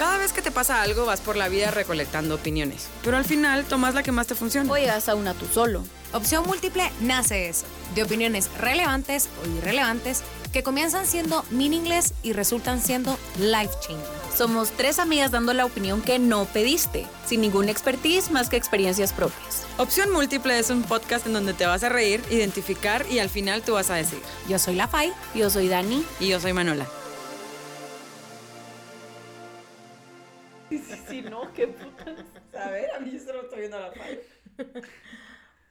Cada vez que te pasa algo vas por la vida recolectando opiniones, pero al final tomas la que más te funciona. O llegas a una tú solo. Opción Múltiple nace eso, de opiniones relevantes o irrelevantes que comienzan siendo meaningless y resultan siendo life changing. Somos tres amigas dando la opinión que no pediste, sin ningún expertise más que experiencias propias. Opción Múltiple es un podcast en donde te vas a reír, identificar y al final tú vas a decir. Yo soy la Fai. Yo soy Dani. Y yo soy Manola. La.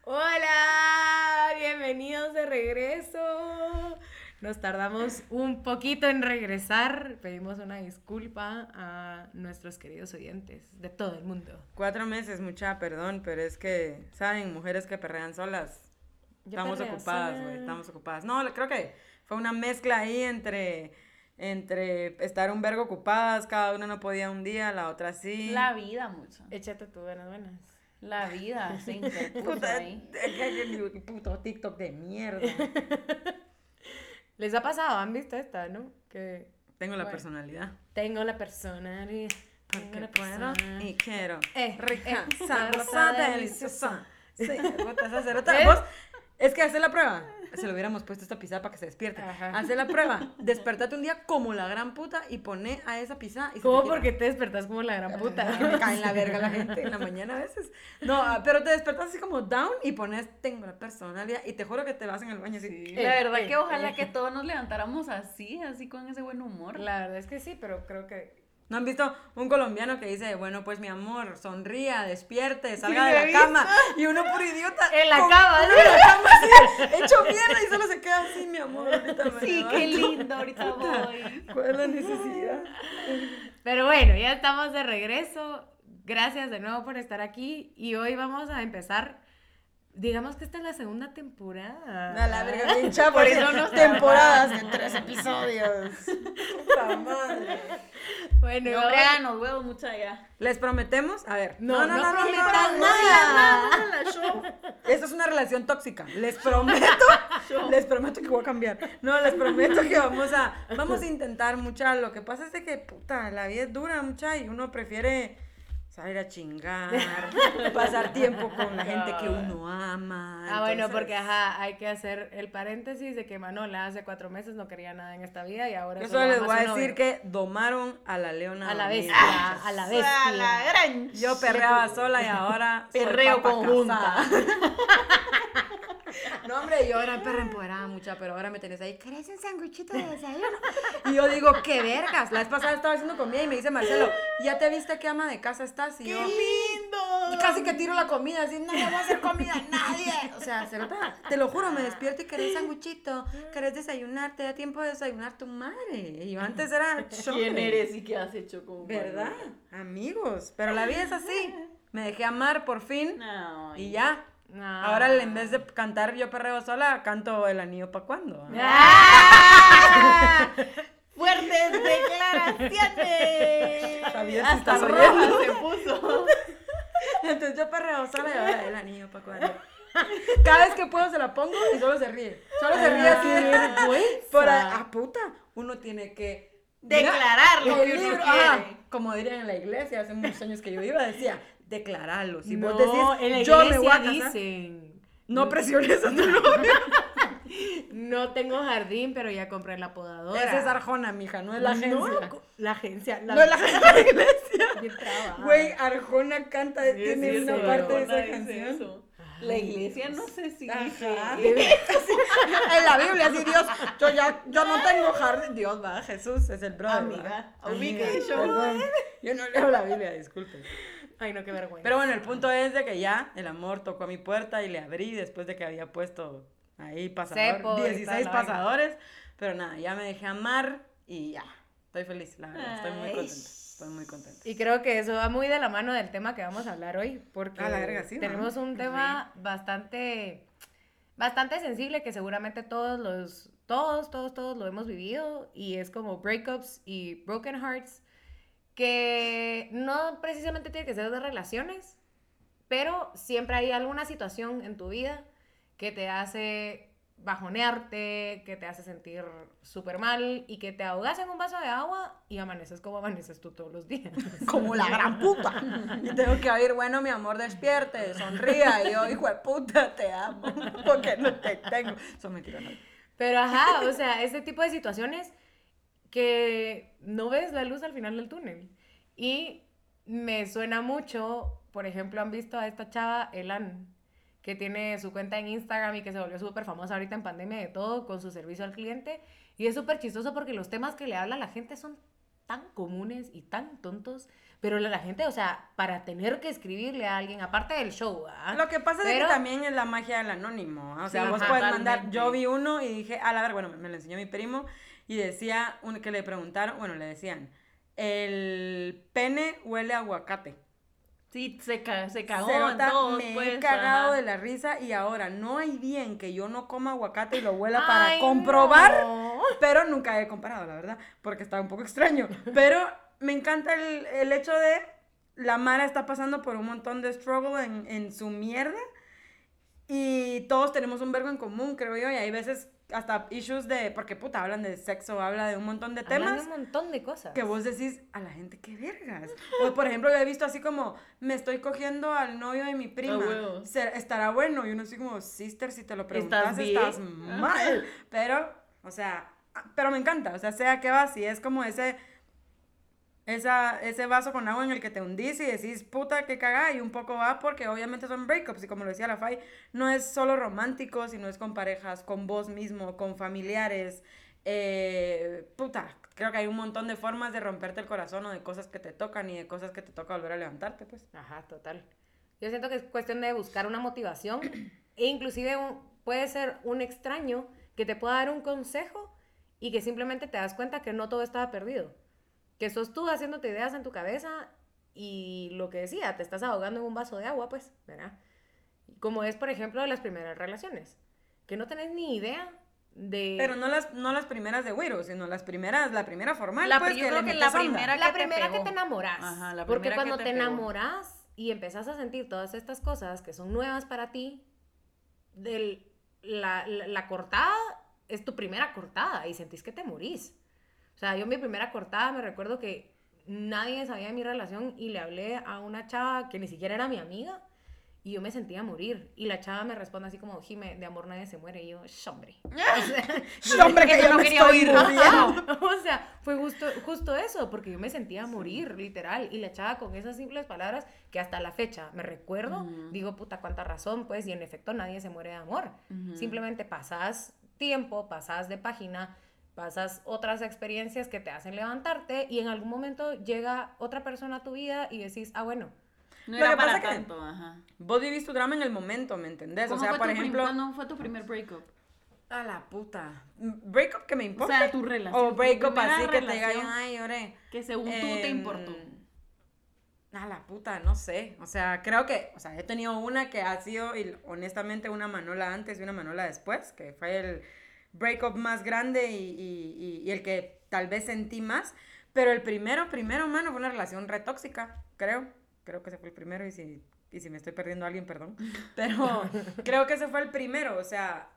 Hola, bienvenidos de regreso. Nos tardamos un poquito en regresar. Pedimos una disculpa a nuestros queridos oyentes de todo el mundo. Cuatro meses, mucha perdón, pero es que, ¿saben? Mujeres que perrean solas. Yo Estamos perreo ocupadas, güey, estamos ocupadas. No, creo que fue una mezcla ahí entre, entre estar un vergo ocupadas, cada una no podía un día, la otra sí. La vida, mucho. Échate tu buenas, buenas. La vida se interpuso Puta, ahí. el puto TikTok de mierda. Les ha pasado, han visto esta, ¿no? Que Tengo la Bueno. personalidad. tengo la personalidad. Porque la puedo y quiero. Eh, Rica, eh, sabrosa, deliciosa. Sí. Vos, es que hacer la prueba. Se lo hubiéramos puesto esta pisada para que se despierte. Ajá. Hacer la prueba. Despertate un día como la gran puta y poné a esa y se ¿Cómo te porque te despertás como la gran puta? me cae en la verga la gente en la mañana a veces. No, pero te despertas así como down y pones tengo la personalidad y te juro que te vas en el baño así. La verdad eh, que ojalá eh. que todos nos levantáramos así, así con ese buen humor. La verdad es que sí, pero creo que. ¿No han visto un colombiano que dice, bueno, pues mi amor, sonría, despierte, salga de la visto. cama? Y uno por idiota. En la con- cama, en la cama así, hecho mierda y solo se queda así, mi amor. Ahorita me Sí, qué lindo, ahorita voy. ¿Cuál es la necesidad? Pero bueno, ya estamos de regreso. Gracias de nuevo por estar aquí. Y hoy vamos a empezar. Digamos que esta es la segunda temporada. A la verga, pincha, Por eso nos temporadas de tres episodios. Puta madre. Bueno, No, hombre, los huevos, mucha ya. Les prometemos, a ver. No, no, no, prometas no, nada. Esto es una relación tóxica. Les prometo, les prometo que voy a cambiar. No, les prometo que vamos a, vamos a intentar mucha. Lo que pasa es de que, puta, la vida es dura, mucha, y uno prefiere salir a chingar, pasar tiempo con la gente que uno ama. Ah, bueno, porque ajá, hay que hacer el paréntesis de que Manola hace cuatro meses no quería nada en esta vida y ahora Yo solo les voy a decir novio. que domaron a la leona. A la bestia, a la bestia. A la gran. Yo perreaba sola y ahora soy Perreo papa conjunta. No, hombre, yo era perra empoderada mucha, pero ahora me tenés ahí, ¿querés un sándwichito de desayuno? Y yo digo, qué vergas. La vez pasada estaba haciendo comida y me dice Marcelo, ¿ya te viste qué ama de casa estás? Y yo, lindo! y casi que tiro la comida, así, no le voy a hacer comida a nadie. O sea, cerota, te lo juro, me despierto y querés sándwichito, querés desayunar, te da tiempo de desayunar tu madre. Y yo antes era ¿Quién eres y qué has hecho con ¿Verdad? Amigos. Pero la vida es así. Me dejé amar por fin No. y ya. No. Ahora en vez de cantar yo perreo sola, canto el anillo pa' cuando. ¡Ah! ¡Fuertes declaraciones! Javier, si Hasta estás roja se puso. Entonces yo perreo sola y ahora el anillo pa' cuando. Cada vez que puedo se la pongo y solo se ríe. Solo se ríe así. Por a- ah, puta. Uno tiene que Declarar lo que uno quiere. ah, como dirían en la iglesia hace muchos años que yo iba, decía, declararlo. Si vos No, decís, en la yo me voy a casar, dicen. no presiones a tu novio. No tengo jardín, pero ya compré la podadora. Esa es Arjona, mija, no es la agencia. No, la agencia. La, No es la agencia de la iglesia. Güey, Arjona canta, tiene sí, una sí, parte de esa canción. eso. La iglesia no sé si Ajá. dice. en la Biblia, así Dios, yo ya, yo no tengo jardín. Dios va, Jesús es el brother. Amiga, amiga, yo-. Yo no leo la Biblia, disculpen. Ay, no, qué vergüenza. Pero bueno, el punto es de que ya el amor tocó a mi puerta y le abrí después de que había puesto ahí pasador, Cepo y 16 tal, la vaina. pasadores. Pero nada, ya me dejé amar y ya. Estoy feliz, la verdad. Estoy muy contenta. Estoy muy contenta. Y creo que eso va muy de la mano del tema que vamos a hablar hoy, porque A la verga, sí, ¿no? tenemos un tema bastante, bastante sensible que seguramente todos los, todos, todos, todos lo hemos vivido y es como breakups y broken hearts, que no precisamente tiene que ser de relaciones, pero siempre hay alguna situación en tu vida que te hace bajonearte, que te hace sentir súper mal y que te ahogas en un vaso de agua y amaneces como amaneces tú todos los días. Como la gran puta. Y tengo que oír, bueno, mi amor, despierte, sonría. Y yo, hijo de puta, te amo. Porque no te tengo. Son mentiras. Pero ajá, o sea, ese tipo de situaciones que no ves la luz al final del túnel. Y me suena mucho, por ejemplo, han visto a esta chava, Elan, que tiene su cuenta en Instagram y que se volvió súper famosa ahorita en pandemia de todo con su servicio al cliente. Y es súper chistoso porque los temas que le habla la gente son tan comunes y tan tontos. Pero la la gente, o sea, para tener que escribirle a alguien, aparte del show, ¿ah? Lo que pasa es que también es la magia del anónimo. ¿ah? O sea, Sí, vos ajá, puedes mandar. Yo vi uno y dije, a la ver, bueno, me lo enseñó mi primo y decía un, que le preguntaron, bueno, le decían, el pene huele a aguacate. Sí, se, ca- se cagó Cerota, en todos, me he pues. cagado ajá. de la risa y ahora no hay bien que yo no coma aguacate y lo huela para Ay, comprobar, no. pero nunca he comparado, la verdad, porque está un poco extraño. Pero me encanta el, el hecho de la Mara está pasando por un montón de struggle en, en su mierda y todos tenemos un verbo en común, creo yo, y hay veces hasta issues de, porque puta, hablan de sexo, habla de un montón de Hablan temas de un montón de cosas. que vos decís a la gente qué vergas. O por ejemplo, yo he visto así como me estoy cogiendo al novio de mi prima. Estará bueno y uno así como sister si te lo preguntas ¿Estás estás, bien? mal. Pero, o sea, pero me encanta, o sea, sea que va, si es como ese esa, ese vaso con agua en el que te hundís y decís, puta, qué cagada, y un poco va porque obviamente son breakups, y como lo decía la Fai, no es solo romántico, sino es con parejas, con vos mismo, con familiares, eh, puta, creo que hay un montón de formas de romperte el corazón o de cosas que te tocan y de cosas que te toca volver a levantarte, pues. Ajá, total. Yo siento que es cuestión de buscar una motivación e inclusive un- puede ser un extraño que te pueda dar un consejo y que simplemente te das cuenta que no todo estaba perdido. Que sos tú haciéndote ideas en tu cabeza y lo que decía, te estás ahogando en un vaso de agua, pues, ¿verdad? Como es, por ejemplo, de las primeras relaciones, que no tenés ni idea de... Pero no las, no las primeras de Wiro, sino las primeras, la primera formal, La pues, pri- yo que creo le que la metes onda. primera la que te primera que pegó. te enamoras. Ajá, la porque que cuando te enamoras y empezás a sentir todas estas cosas que son nuevas para ti, del, la, la, la cortada es tu primera cortada y sentís que te morís. O sea, yo mi primera cortada me recuerdo que nadie sabía de mi relación y le hablé a una chava que ni siquiera era mi amiga y yo me sentía morir. Y la chava me responde así como, Jime, de amor nadie se muere. Y yo, "Sh, hombre. O sea, ¡Sh, hombre, que yo no me quería estoy o sea, fue justo, justo eso, porque yo me sentía morir, literal. Y la chava con esas simples palabras que hasta la fecha me recuerdo, digo, puta, cuánta razón, pues, y en efecto nadie se muere de amor. Simplemente pasas tiempo, pasas de página, pasas otras experiencias que te hacen levantarte y en algún momento llega otra persona a tu vida y decís, ah, bueno, No Lo era que pasa para que- tanto, ajá. Vos vivís tu drama en el momento, ¿me entendés? O ¿Cómo sea, fue por ejemplo... ¿Cuándo fue tu primer breakup? A la puta. ¿Breakup que me O importa? sea, tu relación. O breakup así que te diga, relación ay, lloré. Que según tú te Em, importó. A la puta, no sé. O sea, creo que, o sea, he tenido una que ha sido, y honestamente, una Manola antes y una Manola después, que fue el breakup más grande y, y- y- el que tal vez sentí más. Pero el primero, primero, mano, fue una relación re tóxica, creo. Creo que ese fue el primero y si, y si me estoy perdiendo a alguien, perdón. Pero creo que ese fue el primero, o sea,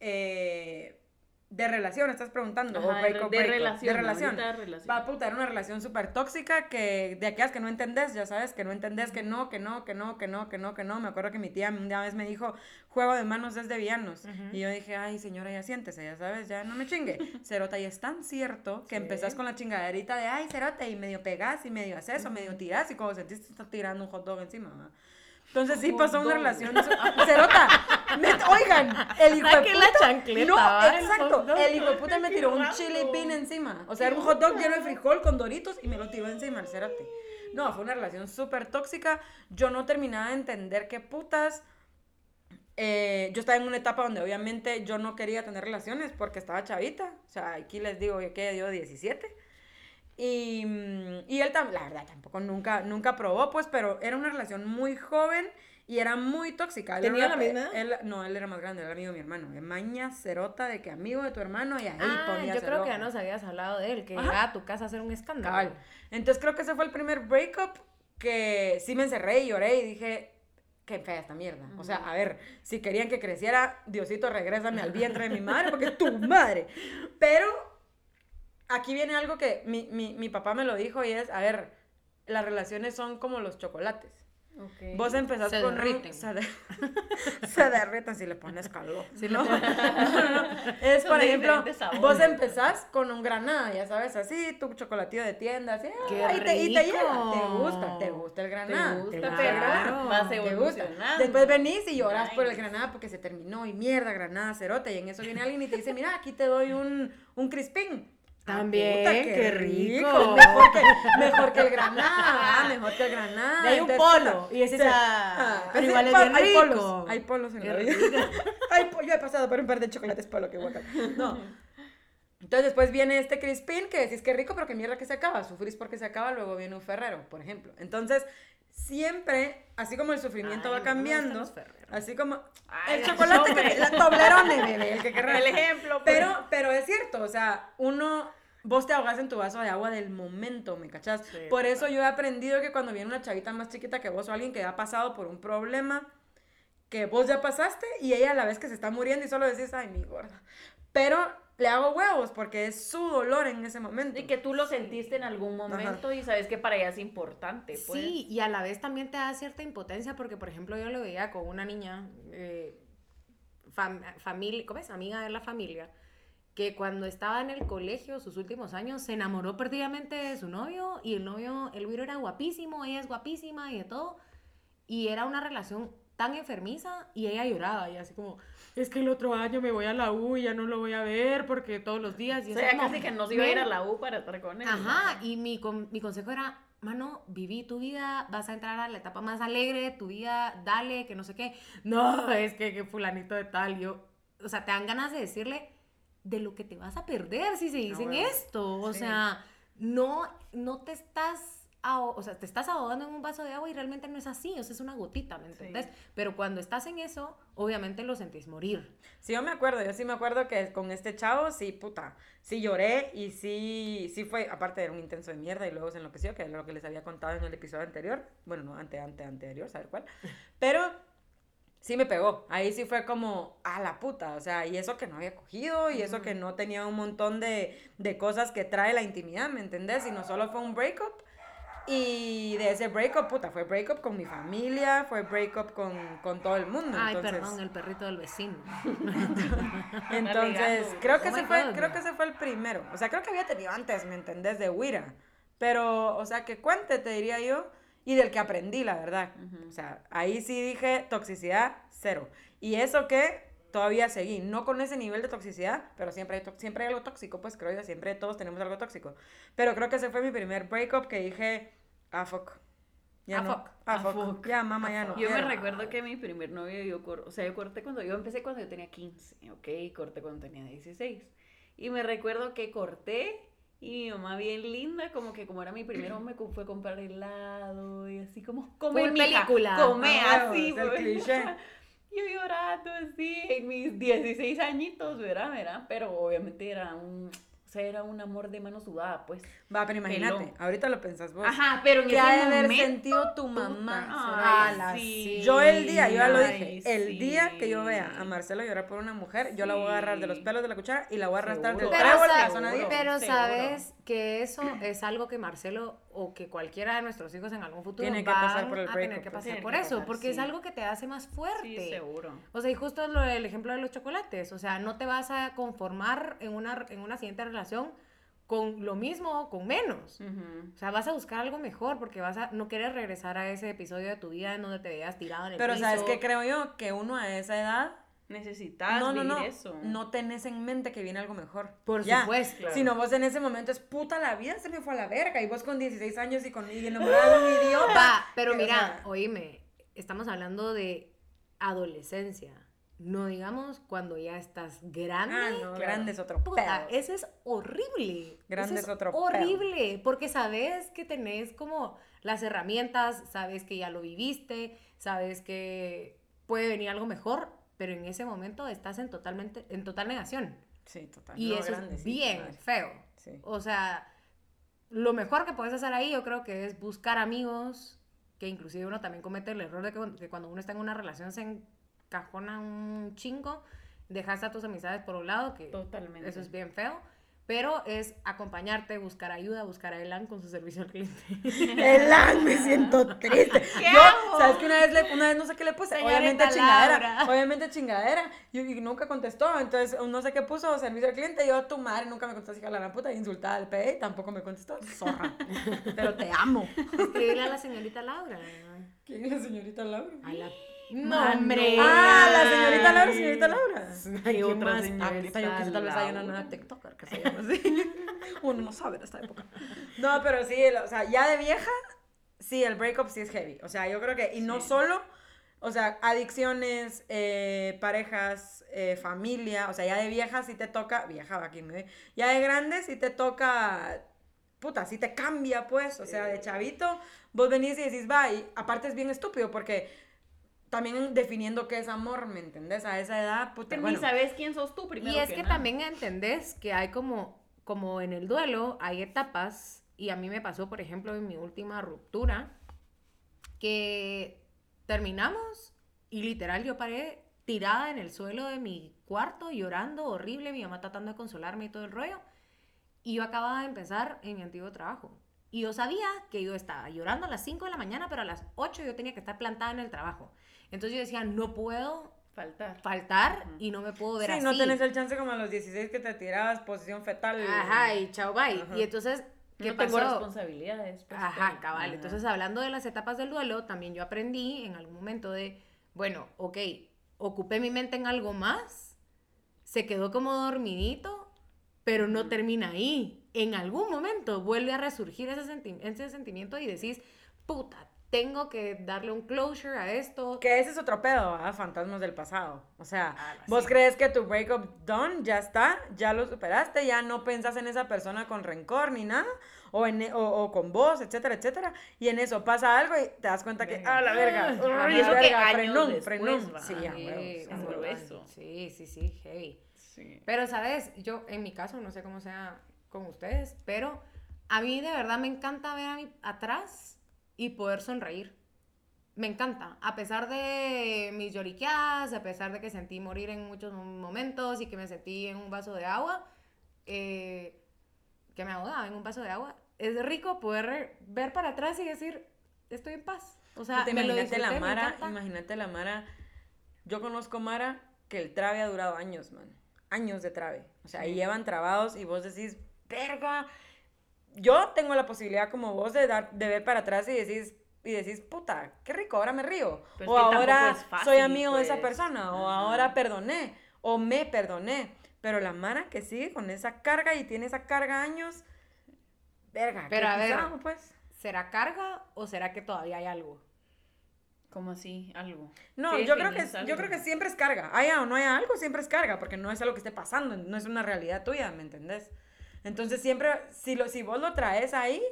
eh, de relación, estás preguntando. o de, relación. De relación. de relación. Va, puta, era una relación súper tóxica que de aquellas que no entendés, ya sabes, que no entendés que no, que no, que no, que no, que no, que no. Me acuerdo que mi tía una vez me dijo, juego de manos es de villanos. Y yo dije, ay, señora, ya siéntese, ya sabes, ya no me chingue. Cerota, y es tan cierto que Sí. empezás con la chingaderita de, ay, Cerota, y medio pegás y medio haces eso, medio tirás y cuando sentís te está tirando un hot dog encima, ¿va? Entonces sí pasó una relación. Cerota, net- oigan, el hijo de Saque la puta. chancleta, no, exacto. El hijo de puta me tiró un chili bean encima. O sea, era un hot dog lleno de frijol con doritos y me lo tiró encima el cerote. No, fue una relación súper tóxica. Yo no terminaba de entender qué putas. Eh, yo estaba en una etapa donde obviamente yo no quería tener relaciones porque estaba chavita. O sea, aquí les digo que yo 17. Y, mm, y él, la verdad, tampoco nunca, nunca probó, pues, pero era una relación muy joven y era muy tóxica. Él ¿Tenía la misma él- no, él era más grande, era amigo de mi hermano. De maña cerota de que amigo de tu hermano y ahí Ah, ponía yo creo que ya nos habías hablado de él, que Ajá. llegaba a tu casa a hacer un escándalo. Cabal. Entonces creo que ese fue el primer breakup que sí me encerré y lloré y dije, qué fea esta mierda. O sea, a ver, si querían que creciera, Diosito, regrésame al vientre de mi madre, porque es tu madre. Pero aquí viene algo que mi, mi, mi papá me lo dijo y es, a ver, las relaciones son como los chocolates. Ok. Vos empezás Se con derriten. se, de- se derriten si le pones calor. Si no, pones- no, no. Es, Son por ejemplo, vos empezás con un granada, ya sabes, así, tu chocolatillo de tienda, así, ¡Qué ay, te- y te llega, te gusta, te gusta el Te granada. gusta, Claro. vas Te gusta. Después venís y lloras por el Nice. granada porque se terminó y mierda, granada, cerote. Y en eso viene alguien y te dice, mira, aquí te doy un, un crispín. Ah, También, puta, qué rico. Mejor que, mejor que el granada, mejor que el granada. Ahí un polo, y ese Ah, pero igual es bien hay polos, hay polos en la vida. Ay, po- yo he pasado por un par de chocolates polo, que guacal. No. Entonces después viene este crispín que decís que rico, pero que mierda que se acaba. Sufrís porque se acaba, luego viene un ferrero, por ejemplo. Entonces, siempre, así como el sufrimiento Ay, va cambiando, así como Ay, el chocolate, que, la Toblerone, bebé, el que querrás. El ejemplo, pues. Pero, pero es cierto, o sea, uno, vos te ahogas en tu vaso de agua del momento, ¿me cachás? Sí, por eso yo he aprendido que cuando viene una chavita más chiquita que vos o alguien que ha pasado por un problema que vos ya pasaste y ella a la vez que se está muriendo y solo decís, ay, mi gorda. Pero le hago huevos porque es su dolor en ese momento. Y que tú lo sentiste en algún momento y sabes que para ella es importante, pues. Sí, y a la vez también te da cierta impotencia porque, por ejemplo, yo lo veía con una niña, eh, fam- familia, ¿cómo es? Amiga de la familia, que cuando estaba en el colegio, sus últimos años, se enamoró perdidamente de su novio y el novio, el güiro era guapísimo, ella es guapísima y de todo, y era una relación tan enfermiza y ella lloraba y así como, es que el otro año me voy a la U y ya no lo voy a ver porque todos los días... Y O sea, casi que no se iba a ir a "Men, la U para estar con él. Ajá, y mi, con- mi consejo era, mano, viví tu vida, vas a entrar a la etapa más alegre de tu vida, dale, que no sé qué. No, es que, que fulanito de tal, yo, o sea, te dan ganas de decirle de lo que te vas a perder si se dicen bueno, esto. O sí. sea, no, no te estás... O sea, te estás ahogando en un vaso de agua y realmente no es así, o sea, es una gotita, ¿me entendés? Pero cuando estás en eso, obviamente lo sentís morir. Sí, yo me acuerdo, yo sí me acuerdo que con este chavo, sí, puta, sí lloré y sí, sí fue, aparte era un intenso de mierda y luego se enloqueció, que es lo que les había contado en el episodio anterior, bueno, no, ante, ante, anterior, saber cuál, pero sí me pegó, ahí sí fue como, a la puta, o sea, y eso que no había cogido, y eso que no tenía un montón de, de cosas que trae la intimidad, ¿me entendés? Sino solo fue un breakup. Y de ese breakup, puta, fue breakup con mi familia, fue breakup con, con todo el mundo. Ay, entonces, perdón, el perrito del vecino. entonces, creo que Oh ese fue, God. creo que ese fue el primero. O sea, creo que había tenido antes, ¿me entendés? De Wira. Pero, o sea, que cuente, te diría yo, y del que aprendí, la verdad. O sea, ahí sí dije toxicidad cero. Y eso que todavía seguí, no con ese nivel de toxicidad, pero siempre hay, siempre hay algo tóxico, pues creo yo, siempre todos tenemos algo tóxico. Pero creo que ese fue mi primer breakup que dije, ah, fuck. Ya Ah, no. fuck. Ah, Ah, fuck. fuck. Ya, mamá, ya no. Yo me quiero. recuerdo que mi primer novio, yo, o sea, yo corté cuando, yo empecé cuando yo tenía 15, ¿ok? Corté cuando tenía 16. Y me recuerdo que corté y mi mamá bien linda, como que como era mi primero, me co- fue a comprar helado y así como, come Full mija, película. come Ah, así, el cliché. Yo llorando así, en mis 16 añitos, ¿verdad? ¿verdad? Pero obviamente era un, o sea, era un amor de mano sudada, pues. Va, pero imagínate, Pelón. ahorita lo pensás vos. Ajá, pero en ¿Qué ese ha de haber momento, sentido tu mamá? Ay, Ala, sí. sí. Yo el día, yo ya lo Ay, dije, el sí. día que yo vea a Marcelo llorar por una mujer, yo la voy a agarrar de los pelos de la cuchara y la voy a arrastrar del trébol a la zona seguro. 10. pero sabes que eso es algo que Marcelo o que cualquiera de nuestros hijos en algún futuro Tiene que van pasar por el a tener que pasar Tiene por que eso, pasar, porque es algo que te hace más fuerte. Sí, seguro. O sea, y justo lo del ejemplo de los chocolates, o sea, no te vas a conformar en una, en una siguiente relación con lo mismo o con menos. O sea, vas a buscar algo mejor porque vas a no quieres regresar a ese episodio de tu vida en donde te veas tirado en el Pero piso. ¿sabes qué creo yo? Que uno a esa edad, Necesitas no, no, vivir no, eso. no tenés en mente que viene algo mejor. Por Ya. supuesto. Sino vos en ese momento es puta la vida se me fue a la verga y vos con 16 años y con y enamorada de un idiota. Va, pero Que, o mira, sea, oíme, estamos hablando de adolescencia. No digamos cuando ya estás grande. Ah, no, grande es otro Puta, pedo. eso es horrible. Grande Eso es otro pedo. horrible, porque sabes que tenés como las herramientas, sabes que ya lo viviste, sabes que puede venir algo mejor, pero en ese momento estás en totalmente en total negación. Sí, total. Y eso grande, es bien feo. Sí. O sea, lo mejor que puedes hacer ahí yo creo que es buscar amigos que inclusive uno también comete el error de que, que cuando uno está en una relación se encajona un chingo, dejas a tus amistades por un lado, que Totalmente. eso es bien feo, pero es acompañarte, buscar ayuda, buscar a Elan con su servicio al cliente. Elan, me siento triste. ¿Qué Yo, hago? ¿sabes que una vez, le, una vez no sé qué le puse? Señorita obviamente chingadera. Laura. Obviamente chingadera. Y, y nunca contestó. Entonces, no sé qué puso servicio al cliente. Yo, tu madre, nunca me contestó. Hija la gran puta. Insultada al PE. Tampoco me contestó. Zorra. Pero te amo. Escribirle a la señorita Laura. ¿Quién es la señorita Laura? A la... Mano. hombre. Ah, la señorita Laura, señorita Laura. Ay, Y ¿qué otra señorita yo que tal vez hay una nueva TikToker que se llama así. Uno no sabe de esta época. No, pero sí, o sea, ya de vieja, sí, el breakup sí es heavy. O sea, yo creo que, y no Sí. solo, o sea, adicciones, eh, parejas, eh, familia, o sea, ya de vieja sí te toca, vieja va aquí, ¿no? ya de grande sí te toca, puta, sí te cambia, pues, o sea, de chavito, vos venís y decís, va, y aparte es bien estúpido porque también definiendo qué es amor, ¿me entendés? A esa edad, puta, Pero bueno. Ni sabes quién sos tú primero. Y es que nada. también entendés que hay como, como en el duelo, hay etapas, y a mí me pasó, por ejemplo, en mi última ruptura, que terminamos y literal yo paré tirada en el suelo de mi cuarto llorando horrible, mi mamá tratando de consolarme y todo el rollo, y yo acababa de empezar en mi antiguo trabajo. Y yo sabía que yo estaba llorando a las 5 de la mañana, pero a las 8 yo tenía que estar plantada en el trabajo. Entonces yo decía, no puedo Faltar. faltar y no me puedo ver Sí, así. no tenés el chance como a los 16 que te tirabas posición fetal. Ajá, y chao, bye. Y entonces, ¿qué no tengo pasó? responsabilidades. pues, Ajá, cabal. Ajá. Entonces, hablando de las etapas del duelo, también yo aprendí en algún momento de, bueno, ok, ocupé mi mente en algo más, se quedó como dormidito, pero no termina ahí. En algún momento vuelve a resurgir ese, senti- ese sentimiento y decís, puta, tengo que darle un closure a esto. Que ese es otro pedo, ¿ah? Fantasmas del pasado. O sea, Ah, vos sí. crees que tu breakup done, ya está, ya lo superaste, ya no pensás en esa persona con rencor ni nada, o, en, o, o con vos, etcétera, etcétera. Y en eso pasa algo y te das cuenta que, ah, la verga. Ajá. uy, Y eso que verga, años frenón, después, frenón. va. Sí, a Sí, es. Sí, sí, sí, heavy. Sí. Pero, ¿sabes? Yo, en mi caso, no sé cómo sea con ustedes, pero a mí de verdad me encanta ver a mí atrás y poder sonreír. Me encanta. A pesar de mis lloriqueadas, a pesar de que sentí morir en muchos momentos y que me sentí en un vaso de agua, eh, que me ahogaba en un vaso de agua, es rico poder ver para atrás y decir, estoy en paz. O sea, me lo imagínate la disfruté, me Mara, encanta. imagínate la Mara. Yo conozco Mara que el trabe ha durado años, man. Años de trabe. O sea, y llevan trabados y vos decís, verga. Yo tengo la posibilidad como vos de dar, de ver para atrás y decís, y decís, puta, qué rico, ahora me río. Pero o es que ahora fácil, soy amigo de esa pues. persona. O Ajá. ahora perdoné. O me perdoné. Pero la Mara que sigue con esa carga y tiene esa carga años, verga, Pero qué a ver, pues. ¿Será carga o será que todavía hay algo? ¿Cómo así? Algo. No, ¿Qué yo creo, que, yo algo? creo que siempre es carga. Haya o no haya algo, siempre es carga, porque no es algo que esté pasando, no es una realidad tuya, ¿me entendés? Entonces siempre, si, lo, si vos lo traes ahí,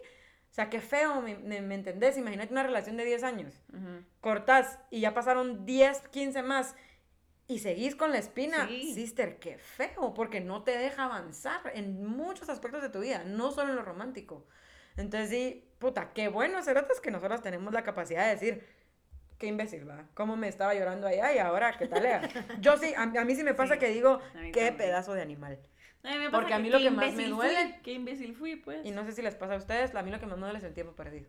o sea, qué feo, ¿me, me, me entendés? Imagínate una relación de 10 años, Ujú. cortás y ya pasaron 10, 15 más y seguís con la espina, Sí. sister, qué feo, porque no te deja avanzar en muchos aspectos de tu vida, no solo en lo romántico. Entonces sí, puta, qué bueno, cerotes, que nosotros tenemos la capacidad de decir, qué imbécil, va, cómo me estaba llorando allá y ahora, ¿qué tal? era?". Yo sí, a, a mí sí me pasa Sí, que digo, qué también. pedazo de animal. A mí me Porque a mí que lo que más me duele- fui, Qué imbécil fui, pues. Y no sé si les pasa a ustedes, a mí lo que más me duele es el tiempo perdido.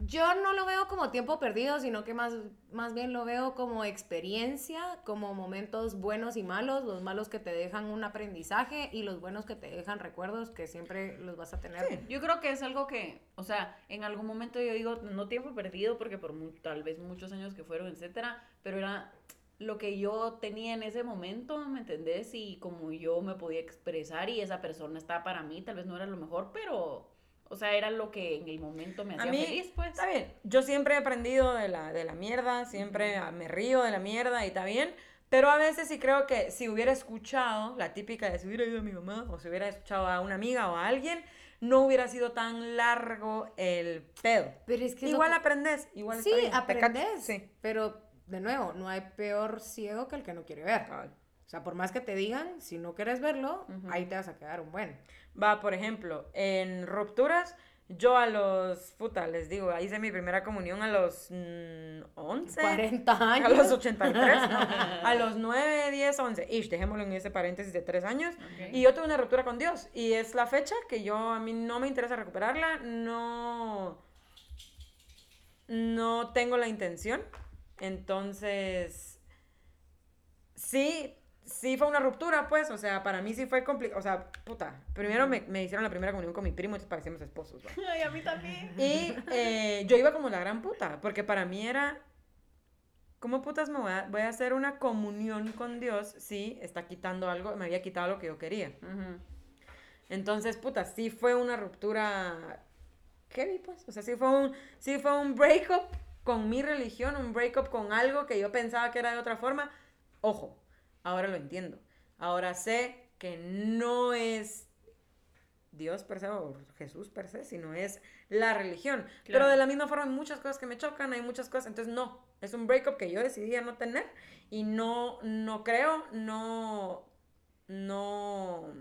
Yo no lo veo como tiempo perdido, sino que más, más bien lo veo como experiencia, como momentos buenos y malos, los malos que te dejan un aprendizaje y los buenos que te dejan recuerdos que siempre los vas a tener. Sí. Yo creo que es algo que, o sea, en algún momento yo digo, no tiempo perdido, porque por tal vez muchos años que fueron, etcétera, pero era lo que yo tenía en ese momento, ¿me entendés? Y como yo me podía expresar y esa persona estaba para mí, tal vez no era lo mejor, pero, o sea, era lo que en el momento me A hacía mí, feliz, pues. está bien, yo siempre he aprendido de la, de la mierda, siempre me río de la mierda y está bien, pero a veces sí creo que si hubiera escuchado la típica de si hubiera ido a mi mamá o si hubiera escuchado a una amiga o a alguien, no hubiera sido tan largo el pedo. Pero es que Igual que- aprendes, igual está Sí, bien, te cachas, aprendes. Sí. Pero, de nuevo, no hay peor ciego que el que no quiere ver. cabal. O sea, por más que te digan, si no quieres verlo, Ujú. ahí te vas a quedar un buen. Va, por ejemplo, en rupturas, Yo a los, puta, les digo, hice mi primera comunión a los mm, 11. 40 A años. los 83, no, a los 9, 10, 11, ish, dejémoslo en ese paréntesis de 3 años. Y yo tuve una ruptura con Dios. Y es la fecha que yo, a mí no me interesa recuperarla, no, no tengo la intención. Entonces, sí, sí fue una ruptura, pues, o sea, para mí sí fue complicado, o sea, puta, primero me, me hicieron la primera comunión con mi primo, entonces parecíamos esposos, ¿va? Ay, a mí también. Y eh, yo iba como la gran puta, porque para mí era, ¿cómo putas me voy a, voy a hacer una comunión con Dios si está quitando algo, me había quitado lo que yo quería? Entonces, puta, sí fue una ruptura heavy, pues, o sea, sí fue un, sí fue un breakup con mi religión, un breakup con algo que yo pensaba que era de otra forma. Ojo, ahora lo entiendo. Ahora sé que no es Dios per se o Jesús per se, sino es la religión. Pero de la misma forma hay muchas cosas que me chocan, hay muchas cosas, entonces no, es un breakup que yo decidí no tener y no, no creo, no, no,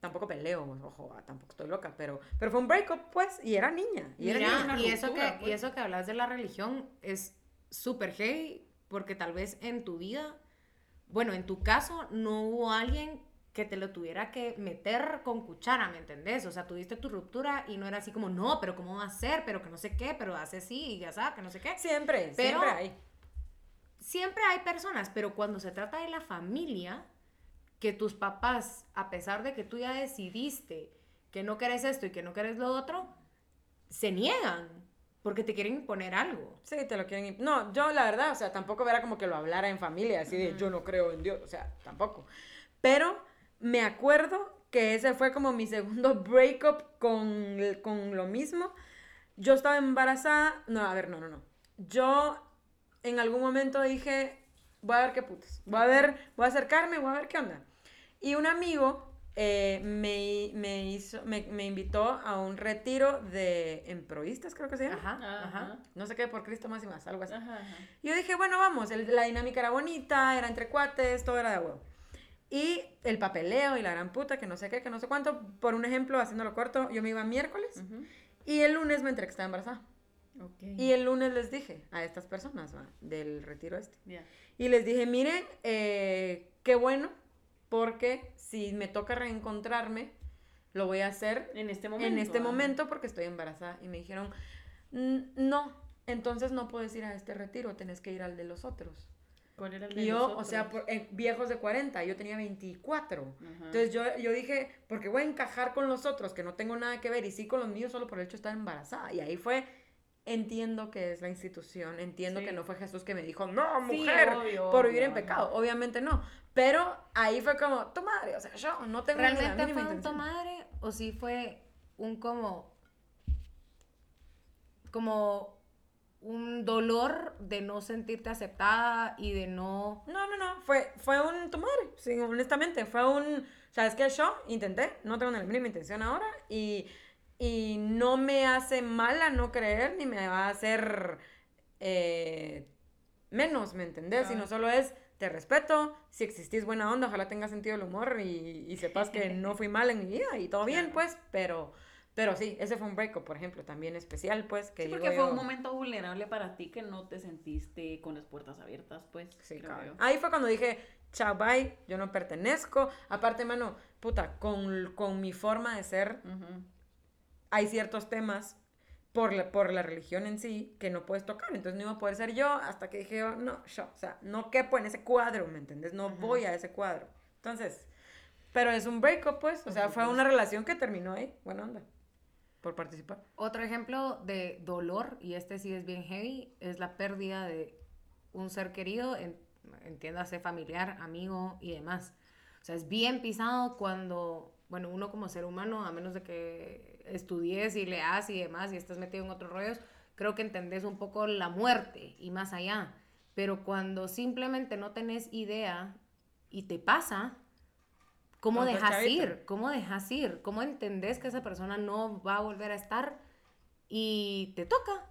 tampoco peleo, ojo, ah, tampoco estoy loca, pero, pero fue un breakup pues y era niña. Y era Mira, niña. y eso, ruptura, que, y pues. eso que hablas de la religión es súper heavy, porque tal vez en tu vida, bueno, en tu caso, no hubo alguien que te lo tuviera que meter con cuchara, ¿me entendés? O sea, tuviste tu ruptura y no era así como, no, pero ¿cómo va a ser? Pero que no sé qué, pero hace así y ya sabes, que no sé qué. Siempre, Pero- siempre hay. Siempre hay personas, pero cuando se trata de la familia, que tus papás, a pesar de que tú ya decidiste que no querés esto y que no querés lo otro, se niegan porque te quieren imponer algo. Sí, te lo quieren. imp- No, yo la verdad, o sea, tampoco era como que lo hablara en familia, así de yo no creo en Dios, o sea, tampoco. Pero me acuerdo que ese fue como mi segundo breakup con, con lo mismo. Yo estaba embarazada. No, a ver, no, no, no. Yo en algún momento dije, voy a ver qué putas. Voy a ver, voy a acercarme, voy a ver qué onda. Y un amigo eh, me, me, hizo, me, me invitó a un retiro de emproístas, creo que se llama. Ajá, ajá. No sé qué, por Cristo más y más, algo así. Ajá, ajá. Y yo dije, bueno, vamos, el- la dinámica era bonita, era entre cuates, todo era de huevo. Y el papeleo y la gran puta, que no sé qué, que no sé cuánto. Por un ejemplo, haciéndolo corto, yo me iba miércoles Ujú. y el lunes me enteré que estaba embarazada. Ok. Y el lunes les dije a estas personas ¿va? del retiro este. Ya. Y les dije, miren, eh, qué bueno, porque si me toca reencontrarme, lo voy a hacer En este momento. en este momento porque estoy embarazada. Y me dijeron, "N- no, entonces no puedes ir a este retiro, tenés que ir al de los otros. ¿Cuál era el de Y yo, los o sea, por- eh, viejos de 40, yo tenía 24. Ajá. Entonces yo, yo dije, porque voy a encajar con los otros, que no tengo nada que ver, y sí con los míos solo por el hecho de estar embarazada. Y ahí fue, entiendo que es la institución, entiendo Sí. que no fue Jesús que me dijo, no, Sí, mujer, obvio, por vivir obvio, en ajá. pecado. Obviamente no. Pero ahí fue como, tu madre, o sea, yo no tengo ni la ¿Realmente fue un intención. madre o sí fue un como como un dolor de no sentirte aceptada y de no No, no, no, fue, fue un tu madre, sí, honestamente, fue un, sabes que yo intenté, no tengo ni la mínima intención ahora y, y no me hace mal a no creer ni me va a hacer eh, menos, ¿me entendés? Claro. Sino solo es, te respeto, si existís buena onda, ojalá tengas sentido del humor y, y sepas que no fui mal en mi vida y todo bien, Claro. pues, pero, pero sí, ese fue un breakup, por ejemplo, también especial, pues, que Sí, digo porque fue yo- un momento vulnerable para ti que no te sentiste con las puertas abiertas, pues. Sí, yo. Ahí fue cuando dije, chao, bye, yo no pertenezco. Aparte, mano, puta, con, con mi forma de ser, hay ciertos temas por la, por la religión en sí que no puedes tocar. Entonces no iba a poder ser yo hasta que dije, yo, no, yo, o sea, no quepo en ese cuadro, ¿me entiendes? No voy a ese cuadro. Entonces, pero es un breakup, pues, o sea, fue una relación que terminó ahí, buena onda, por participar. Otro ejemplo de dolor, y este sí es bien heavy, es la pérdida de un ser querido, en, entiéndase familiar, amigo y demás. O sea, es bien pisado cuando, bueno, uno como ser humano, a menos de que estudies y leas y demás y estés metido en otros rollos, creo que entendés un poco la muerte y más allá. Pero cuando simplemente no tenés idea y te pasa, ¿Cómo estás dejas chavito. ir? ¿Cómo dejas ir? ¿Cómo entendés que esa persona no va a volver a estar y te toca?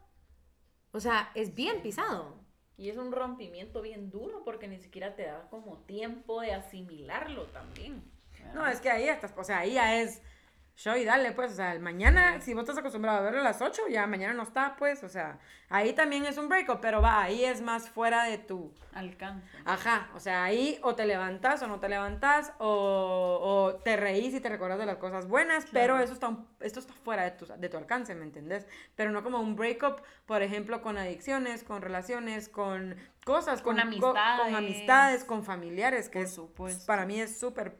O sea, es bien pisado. Y es un rompimiento bien duro porque ni siquiera te da como tiempo de asimilarlo también. No, es que ahí estás, o sea, ahí ya es, show y dale, pues, o sea, el mañana, si vos estás acostumbrado a verlo a las 8, ya mañana no está, pues, o sea, ahí también es un breakup, pero va, ahí es más fuera de tu... Alcance. Ajá, o sea, ahí o te levantas o no te levantas, o, o te reís y te recuerdas de las cosas buenas, pero eso está, un- esto está fuera de tu, de tu alcance, ¿me entendés? Pero no como un breakup, por ejemplo, con adicciones, con relaciones, con cosas, Con co- amistades. con amistades, con familiares, que Por es, supuesto. para mí es súper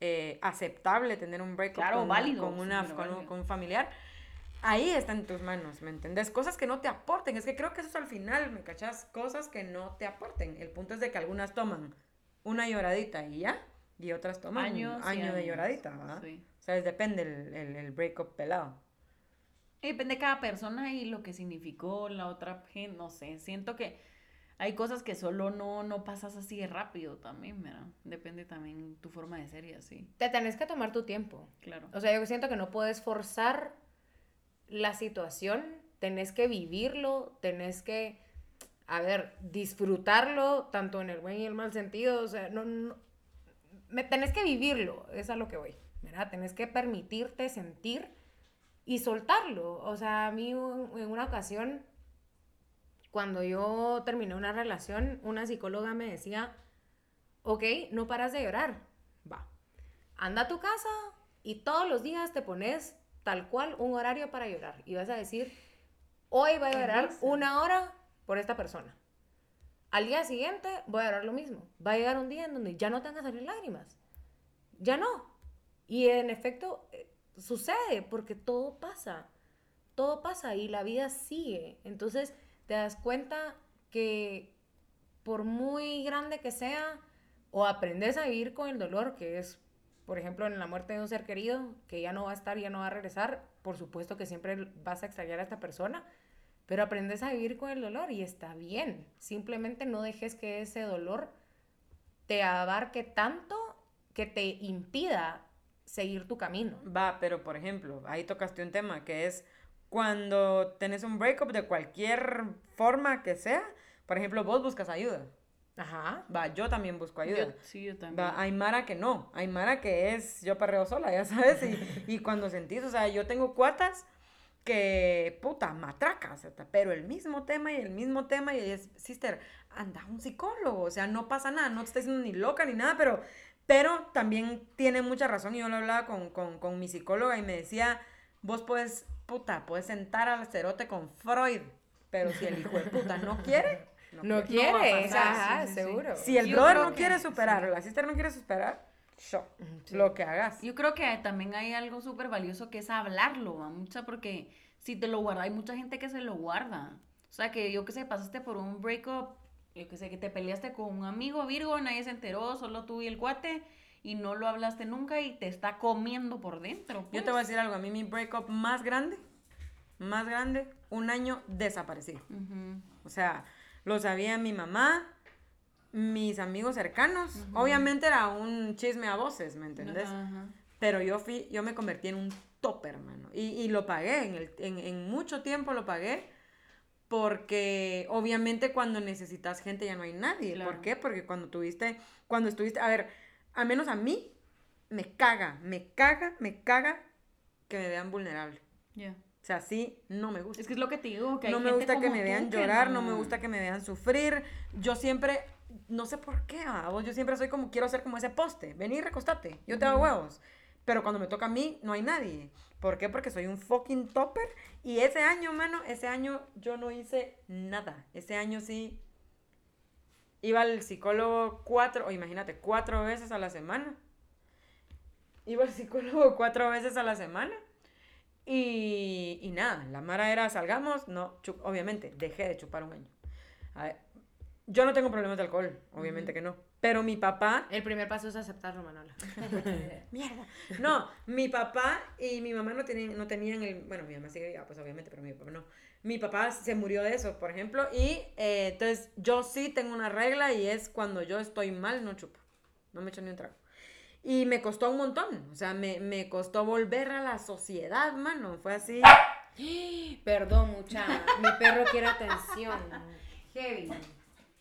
eh, aceptable tener un breakup Claro, con, válido, con, una, súper con, con un familiar. Ahí está en tus manos, ¿me entendés? Cosas que no te aporten. Es que creo que eso es al final, ¿me cachas? Cosas que no te aporten. El punto es de que algunas toman una lloradita y ya, y otras toman Años un año de lloradita, ¿verdad? Sí. O sea, depende el, el, el breakup pelado. Y Depende de cada persona y lo que significó la otra gente, no sé. Siento que hay cosas que solo no, no pasas así de rápido también, ¿verdad? Depende también tu forma de ser y así, Te tenés que tomar tu tiempo. claro. O sea, yo siento que no puedes forzar la situación, tenés que vivirlo, tenés que, a ver, disfrutarlo, tanto en el buen y el mal sentido, o sea, no, no- me, tenés que vivirlo, es a lo que voy, ¿verdad? Tenés que permitirte sentir y soltarlo. O sea, a mí en una ocasión, cuando yo terminé una relación, una psicóloga me decía, ok, no paras de llorar, va, anda a tu casa y todos los días te pones tal cual un horario para llorar y vas a decir, hoy voy a llorar una hora por esta persona. Al día siguiente voy a llorar lo mismo. Va a llegar un día en donde ya no te van a salir lágrimas. Ya no. Y en efecto, eh, sucede porque todo pasa. Todo pasa y la vida sigue. Entonces te das cuenta que por muy grande que sea, o aprendes a vivir con el dolor, que es, por ejemplo, en la muerte de un ser querido, que ya no va a estar, ya no va a regresar, por supuesto que siempre vas a extrañar a esta persona, pero aprendes a vivir con el dolor y está bien. Simplemente no dejes que ese dolor te abarque tanto que te impida seguir tu camino. Va, pero por ejemplo, ahí tocaste un tema que es cuando tenés un breakup de cualquier forma que sea, por ejemplo, vos buscas ayuda. Ajá. Va, yo también busco ayuda. Yo- sí, yo también. Va, hay Mara que no, hay Mara que es yo perreo sola, ya sabes, y, y cuando sentís, o sea, yo tengo cuatas que, puta, matracas, o sea, pero el mismo tema y el mismo tema y es, sister, anda un psicólogo, o sea, no pasa nada, no te estoy diciendo ni loca ni nada, pero, pero también tiene mucha razón, y yo lo hablaba con, con, con mi psicóloga y me decía, vos puedes, puta, puedes sentar al cerote con Freud, pero si el hijo de puta no quiere, No, quiere. quiere, va a pasar, ajá, sí, sí, sí. seguro. Si el Yo brother no que- quiere superar o la sister no quiere superar, yo, lo que hagas. Yo creo que también hay algo súper valioso que es hablarlo, ¿va? mucha porque si te lo guarda, hay mucha gente que se lo guarda. O sea, que yo que sé, pasaste por un breakup, yo que sé, que te peleaste con un amigo Virgo, nadie se enteró, solo tú y el cuate, y no lo hablaste nunca y te está comiendo por dentro. Yo pues. te voy a decir algo, a mí mi breakup más grande, más grande, un año desaparecí. Ujú. O sea, lo sabía mi mamá, mis amigos cercanos. Obviamente era un chisme a voces, ¿me entendés? Pero yo fui, yo me convertí en un topper, hermano. Y, y lo pagué, en, el, en, en mucho tiempo lo pagué. Porque obviamente cuando necesitas gente ya no hay nadie. ¿Por qué? Porque cuando tuviste, cuando estuviste, a ver, al menos a mí, me caga, me caga, me caga que me vean vulnerable. Ya. O sea, sí, no me gusta. Es que es lo que te digo, que hay no me gente gusta que como me tú vean que llorar, no me gusta que me vean sufrir. Yo siempre, no sé por qué, ah, vos, yo siempre soy como, quiero ser como ese poste. Vení, recostate, yo te hago huevos. Pero cuando me toca a mí, no hay nadie. ¿Por qué? Porque soy un fucking topper. Y ese año, mano, ese año yo no hice nada. Ese año sí iba al psicólogo cuatro, o imagínate, cuatro veces a la semana. Iba al psicólogo cuatro veces a la semana. Y, y nada, la mara era salgamos, no, chu- obviamente, dejé de chupar un año. A ver, yo no tengo problemas de alcohol, obviamente que no. Pero mi papá, El primer paso es aceptarlo, Manola. mierda, no, mi papá y mi mamá no tenían, no tenían el, bueno, mi mamá sigue viva, pues obviamente, pero mi papá no. Mi papá se murió de eso, por ejemplo, y eh, entonces yo sí tengo una regla y es cuando yo estoy mal, no chupo, no me echo ni un trago. Y me costó un montón, o sea, me, me costó volver a la sociedad, mano, fue así. Perdón, mucha. Mi perro quiere atención. Heavy.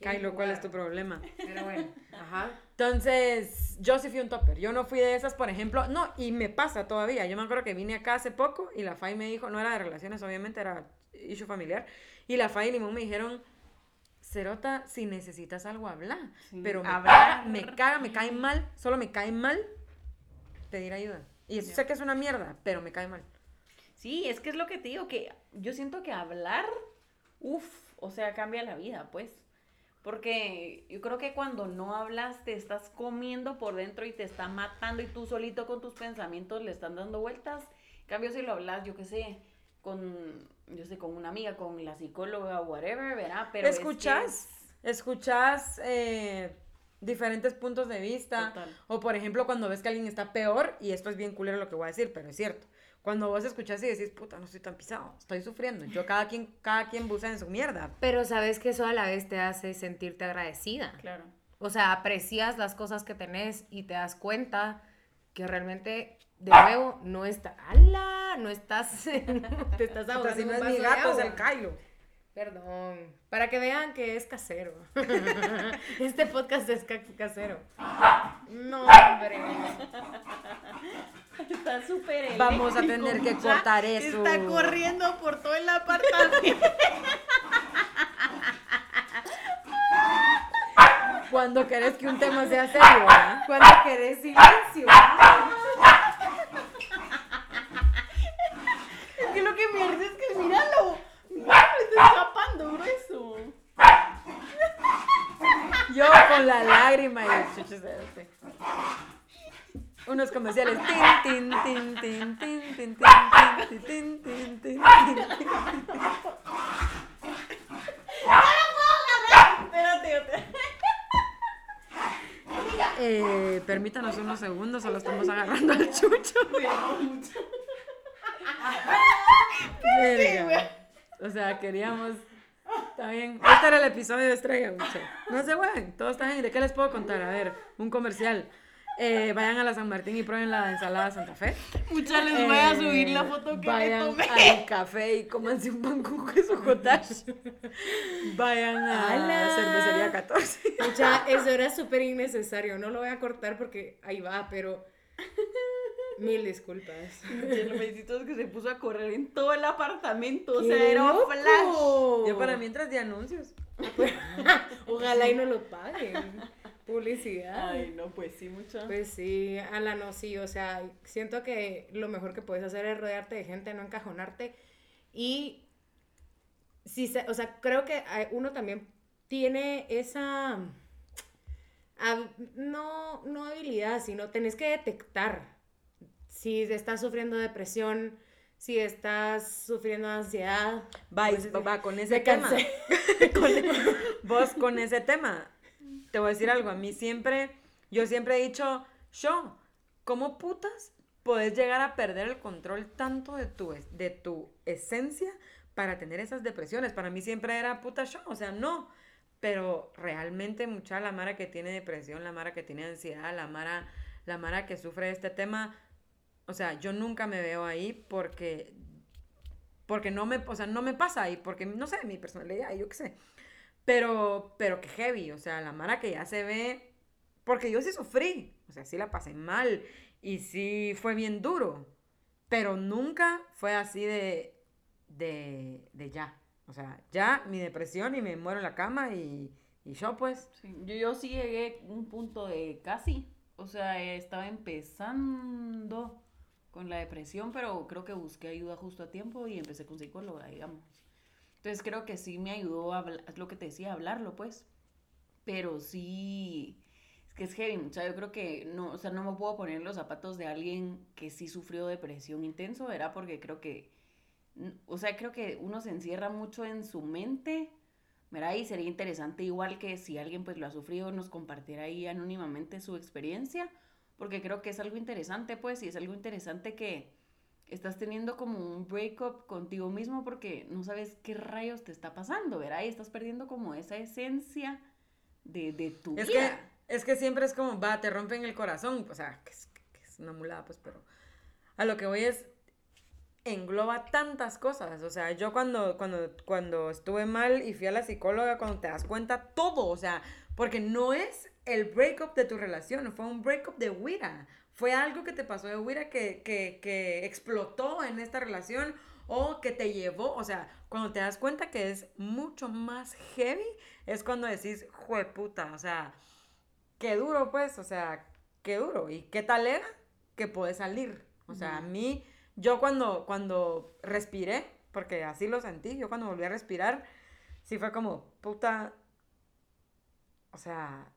Kylo, ¿cuál es tu problema? Pero bueno, ajá. Entonces, yo sí fui un topper. Yo no fui de esas, por ejemplo. No, y me pasa todavía. Yo me acuerdo que vine acá hace poco y la FAI me dijo, no era de relaciones, obviamente era issue familiar. Y la FAI y Limón me dijeron, Cerota, si necesitas algo, habla. Pero me hablar. caga, me caga, me cae mal, solo me cae mal pedir ayuda. Y eso sé que es una mierda, pero me cae mal. Sí, es que es lo que te digo, que yo siento que hablar, uff, o sea, cambia la vida, pues. Porque yo creo que cuando no hablas te estás comiendo por dentro y te está matando y tú solito con tus pensamientos le están dando vueltas. En cambio, si lo hablas, yo qué sé, con, yo sé, con una amiga, con la psicóloga o whatever, ¿verdad? Pero es que escuchas, escuchas eh, diferentes puntos de vista. Total. O por ejemplo, cuando ves que alguien está peor, y esto es bien culero lo que voy a decir, pero es cierto. Cuando vos escuchas y decís, puta, no estoy tan pisado, estoy sufriendo. Yo, cada quien, cada quien busa en su mierda. Pero sabes que eso a la vez te hace sentirte agradecida. Claro. O sea, aprecias las cosas que tenés y te das cuenta que realmente, de nuevo, no está. ¡Hala! No estás. te estás ahogando si no es mi gato, es agua. el Kylo. Perdón. Para que vean que es casero. este podcast es ca- casero. No, hombre. Está súper Vamos a tener que cortar eso. Está corriendo por todo el apartamento. Cuando querés que un tema sea serio, ¿verdad? Cuando querés silencio. Lágrima y este. Unos comerciales. Tin, tin, tin, tin, tin, tin, tin, tin, tin, tin, tin, tin. Espérate, yo te- Eh, permítanos unos segundos, solo estamos agarrando al chucho. Verga. O sea, queríamos. Está bien. Este era el episodio de Estrella, mucho. No se hueven, todo está bien. ¿De qué les puedo contar? A ver, un comercial. Eh, vayan a la San Martín y prueben la ensalada Santa Fe. Mucha les voy a Eh, subir la foto que me vayan tomé. al café y cómanse un pan con queso cottage. Vayan a ¡Hala! cervecería 14. Mucha, eso era súper innecesario. No lo voy a cortar porque ahí va, pero. Mil disculpas. El besito es que se puso a correr en todo el apartamento. O ¡Qué sea, era un flash. Yo para mientras de anuncios. Ojalá y no lo paguen. Publicidad. Ay, no, pues sí, mucha. Pues sí, Ala, no, sí, o sea, siento que lo mejor que puedes hacer es rodearte de gente, no encajonarte. Y, sí, se- o sea, creo que hay- uno también tiene esa, no, no habilidad, sino tenés que detectar si estás sufriendo depresión, si estás sufriendo ansiedad. Pues, va con ese tema. Con- vos con ese tema. Te voy a decir algo. A mí siempre, yo siempre he dicho, yo, ¿cómo putas puedes llegar a perder el control tanto de tu, de tu esencia para tener esas depresiones? Para mí siempre era puta yo, o sea, no. Pero realmente mucha la Mara que tiene depresión, la Mara que tiene ansiedad, la Mara, la Mara que sufre de este tema, o sea, yo nunca me veo ahí porque porque no me, o sea, no me pasa ahí, porque no sé, mi personalidad, yo qué sé. Pero, pero que heavy, o sea, la Mara que ya se ve, porque yo sí sufrí, o sea, sí la pasé mal y sí fue bien duro, pero nunca fue así de, de, de ya. O sea, ya mi depresión y me muero en la cama y, y yo pues, yo, yo sí llegué a un punto de casi. O sea, estaba empezando con la depresión, pero creo que busqué ayuda justo a tiempo y empecé con psicóloga, digamos. Entonces creo que sí me ayudó a es lo que te decía, hablarlo, pues. Pero sí, es que es heavy, o yo creo que no, o sea, no me puedo poner los zapatos de alguien que sí sufrió depresión intenso, ¿verdad? Porque creo que, o sea, creo que uno se encierra mucho en su mente, ¿verdad? Y sería interesante igual que si alguien pues lo ha sufrido, nos compartiera ahí anónimamente su experiencia, porque creo que es algo interesante, pues, y es algo interesante que estás teniendo como un breakup contigo mismo porque no sabes qué rayos te está pasando, ¿verdad? Y estás perdiendo como esa esencia de, de tu es vida. que, es que siempre es como, va, te rompen el corazón, o sea, que es, que es una mulada pues, pero a lo que voy es, engloba tantas cosas. O sea, yo cuando, cuando, cuando estuve mal y fui a la psicóloga, cuando te das cuenta, todo, o sea, porque no es el breakup de tu relación, fue un breakup de huira. Fue algo que te pasó de huira que, que, que explotó en esta relación o que te llevó, o sea, cuando te das cuenta que es mucho más heavy, es cuando decís, puta, o sea, qué duro pues, o sea, qué duro. ¿Y qué tal era que puede salir? O sea, a mí, yo cuando, cuando respiré, porque así lo sentí, yo cuando volví a respirar, sí fue como, puta, o sea,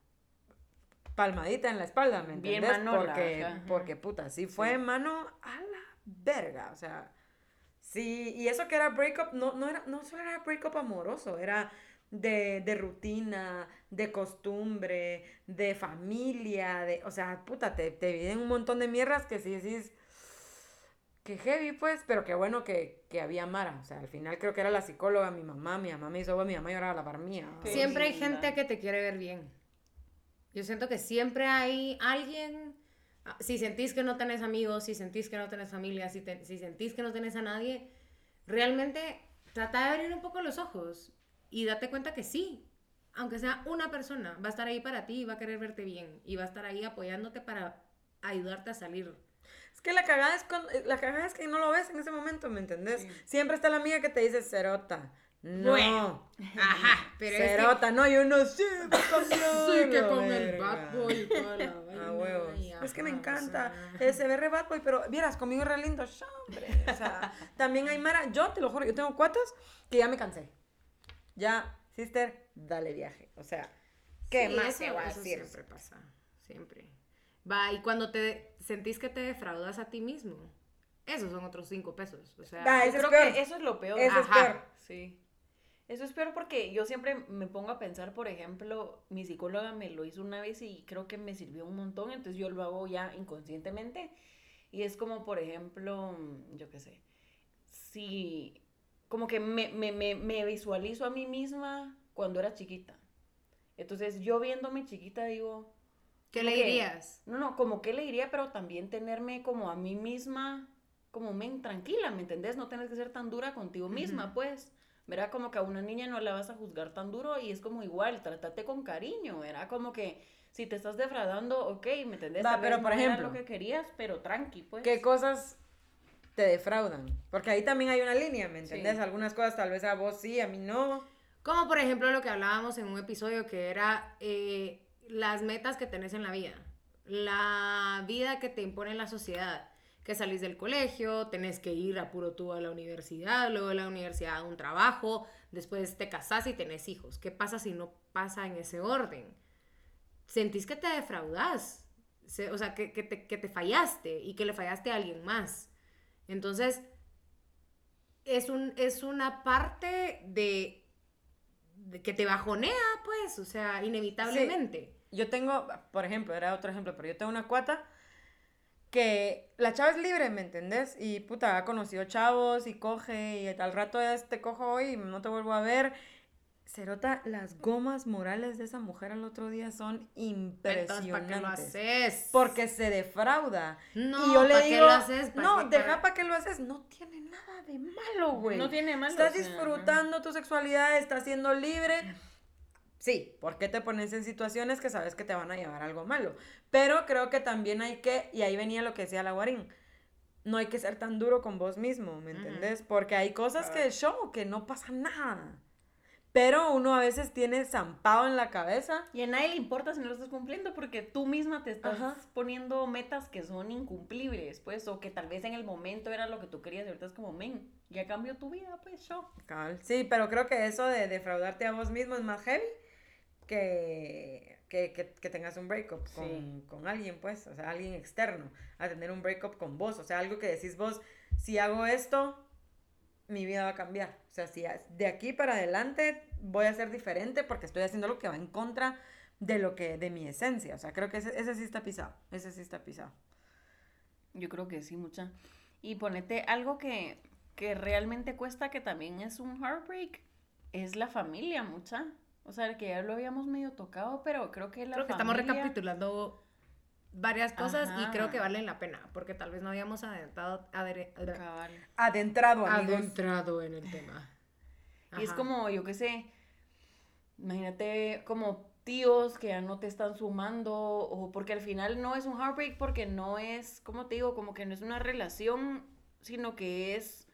palmadita en la espalda, ¿me entiendes? porque, porque, puta, sí fue mano a la verga, o sea, sí, y eso que era breakup, no, no, era, no solo era breakup amoroso, era de, de, rutina, de costumbre, de familia, de, o sea, puta, te, te vienen un montón de mierdas que sí decís, que heavy pues, pero qué bueno que, que, había Mara, o sea, al final creo que era la psicóloga, mi mamá, mi mamá me hizo, mi mamá lloraba la par mía. Siempre hay gente que te quiere ver bien. Yo siento que siempre hay alguien, ah, si sentís que no tenés amigos, si sentís que no tenés familia, si, si sentís que no tenés a nadie, realmente trata de abrir un poco los ojos y date cuenta que sí, aunque sea una persona, va a estar ahí para ti y va a querer verte bien y va a estar ahí apoyándote para ayudarte a salir. Es que la cagada es, con, la cagada es que no lo ves en ese momento, ¿me entendés? Siempre está la amiga que te dice, cerota, no. Ajá, pero Cerota, no, yo no sé, Sí, que con el bad boy y toda la Ah, huevos. es que me encanta. Ese ver bad boy, pero vieras, conmigo es re lindo, hombre. O sea, también hay Mara, yo te lo juro, yo tengo cuatas que ya me cansé ya, sister, dale viaje. O sea, ¿qué más te va a decir? Siempre pasa, siempre. Va, y cuando te sentís que te defraudas a ti mismo, esos son otros cinco pesos. O sea, creo que eso es lo peor. Eso es peor. Sí. Eso es peor porque yo siempre me pongo a pensar, por ejemplo, mi psicóloga me lo hizo una vez y creo que me sirvió un montón, entonces yo lo hago ya inconscientemente. Y es como, por ejemplo, yo qué sé, si como que me, me, me, me, visualizo a mí misma cuando era chiquita. Entonces, yo viéndome chiquita digo... ¿Qué le dirías? No, no, como que le diría, pero también tenerme como a mí misma, como men, tranquila, ¿me entendés? No tienes que ser tan dura contigo misma, pues. Verá, como que a una niña no la vas a juzgar tan duro y es como igual, trátate con cariño, era como que si te estás defraudando, ok, ¿me entendés? pero por ejemplo, lo que querías, pero tranqui, pues. ¿Qué cosas te defraudan. Porque ahí también hay una línea, ¿me entendés? Algunas cosas tal vez a vos sí, a mí no. Como por ejemplo lo que hablábamos en un episodio que era eh, las metas que tenés en la vida. La vida que te impone la sociedad. Que salís del colegio, tenés que ir a puro tú a la universidad, luego de la universidad a un trabajo, después te casás y tenés hijos. ¿Qué pasa si no pasa en ese orden? Sentís que te defraudas. O sea, que, que, te, que te fallaste y que le fallaste a alguien más. Entonces, es, un, es una parte de, que te bajonea, pues, o sea, inevitablemente. Yo tengo, por ejemplo, era otro ejemplo, pero yo tengo una cuata que la chava es libre, ¿me entendés? Y puta, ha conocido chavos y coge y tal rato te cojo hoy y no te vuelvo a ver Cerota, las gomas morales de esa mujer al otro día son impresionantes. ¿para qué lo haces? Porque se defrauda. No, y yo le digo, qué lo haces? no, deja para qué lo haces. No tiene nada de malo, güey. No tiene malo. Estás disfrutando tu sexualidad, estás siendo libre. Sí, porque te pones en situaciones que sabes que te van a llevar algo malo. Pero creo que también hay que, y ahí venía lo que decía la Guarín, no hay que ser tan duro con vos mismo, ¿me entendés? Porque hay cosas que show, que no pasa nada. Pero uno a veces tiene zampado en la cabeza. Y a nadie le importa si no lo estás cumpliendo porque tú misma te estás poniendo metas que son incumplibles, pues, o que tal vez en el momento era lo que tú querías y ahorita es como, men, ya cambió tu vida, pues, yo. Sí, pero creo que eso de defraudarte a vos mismo es más heavy que, que, que, tengas un breakup con, con alguien, pues, o sea, alguien externo, a tener un breakup con vos, o sea, algo que decís vos, si hago esto, mi vida va a cambiar. O sea, si de aquí para adelante voy a ser diferente porque estoy haciendo lo que va en contra de lo que, de mi esencia. O sea, creo que ese, ese sí está pisado. Ese sí está pisado. Yo creo que sí, mucha. Y ponete algo que, que realmente cuesta, que también es un heartbreak, es la familia, mucha. O sea, que ya lo habíamos medio tocado, pero creo que la Creo que estamos recapitulando varias cosas y creo que valen la pena, porque tal vez no habíamos adentrado, adere- adere- Cabal. Adentrado, amigos. adentrado en el tema. Y es como, yo qué sé, imagínate como tíos que ya no te están sumando, o porque al final no es un heartbreak, porque no es, como te digo, como que no es una relación, sino que es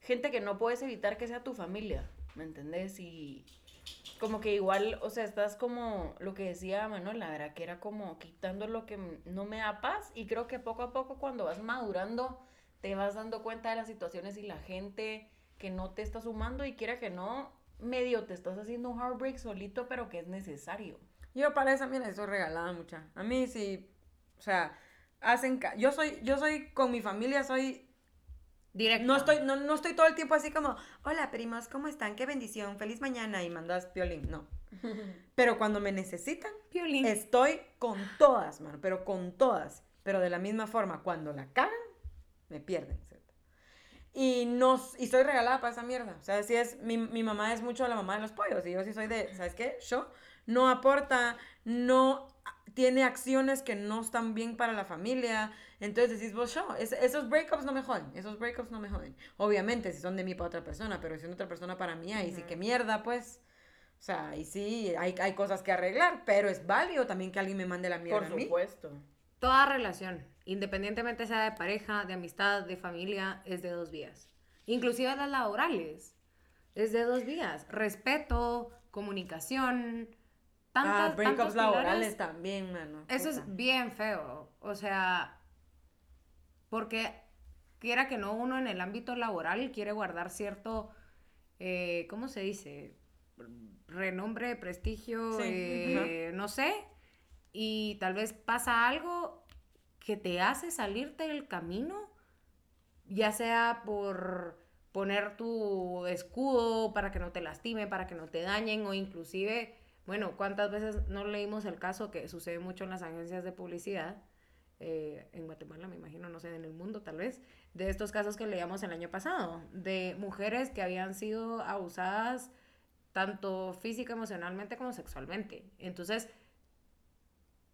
gente que no puedes evitar que sea tu familia, ¿me entendés? Y como que igual, o sea, estás como lo que decía Manuela, ¿verdad? Que era como quitando lo que no me da paz, y creo que poco a poco cuando vas madurando, te vas dando cuenta de las situaciones y la gente que no te está sumando y quiera que no, medio te estás haciendo un heartbreak solito, pero que es necesario. Yo para esa, mira, estoy regalada mucha. A mí sí, o sea, hacen... Yo soy, yo soy, con mi familia soy... Directo. No estoy, no, no estoy todo el tiempo así como, hola primos, ¿cómo están? Qué bendición, feliz mañana y mandas violín. No. Pero cuando me necesitan, Violín. estoy con todas, mano, pero con todas. Pero de la misma forma, cuando la cagan, me pierden. Y, no, y soy regalada para esa mierda. O sea, si es, mi, mi mamá es mucho la mamá de los pollos. Y yo sí soy de, ¿sabes qué? Yo no aporta, no tiene acciones que no están bien para la familia. Entonces decís vos, yo, es- esos breakups no me joden. Esos breakups no me joden. Obviamente, si son de mí para otra persona, pero si son de otra persona para mí, ahí sí que mierda, pues. O sea, ahí sí, hay, hay cosas que arreglar, pero es válido también que alguien me mande la mierda Por a mí. supuesto. Toda relación, independientemente sea de pareja, de amistad, de familia, es de dos vías. Inclusive las laborales, es de dos vías. Respeto, comunicación, tantas, ah, breakups laborales también, mano. Eso puta. es bien feo. O sea, porque quiera que no, uno en el ámbito laboral quiere guardar cierto, eh, ¿cómo se dice? Renombre, prestigio, Sí, eh, no sé. Y tal vez pasa algo que te hace salirte del camino, ya sea por poner tu escudo para que no te lastime, para que no te dañen, o inclusive, bueno, ¿cuántas veces no leímos el caso que sucede mucho en las agencias de publicidad? eh, en Guatemala, me imagino, no sé, en el mundo tal vez, de estos casos que leíamos el año pasado, de mujeres que habían sido abusadas tanto física, emocionalmente como sexualmente. Entonces,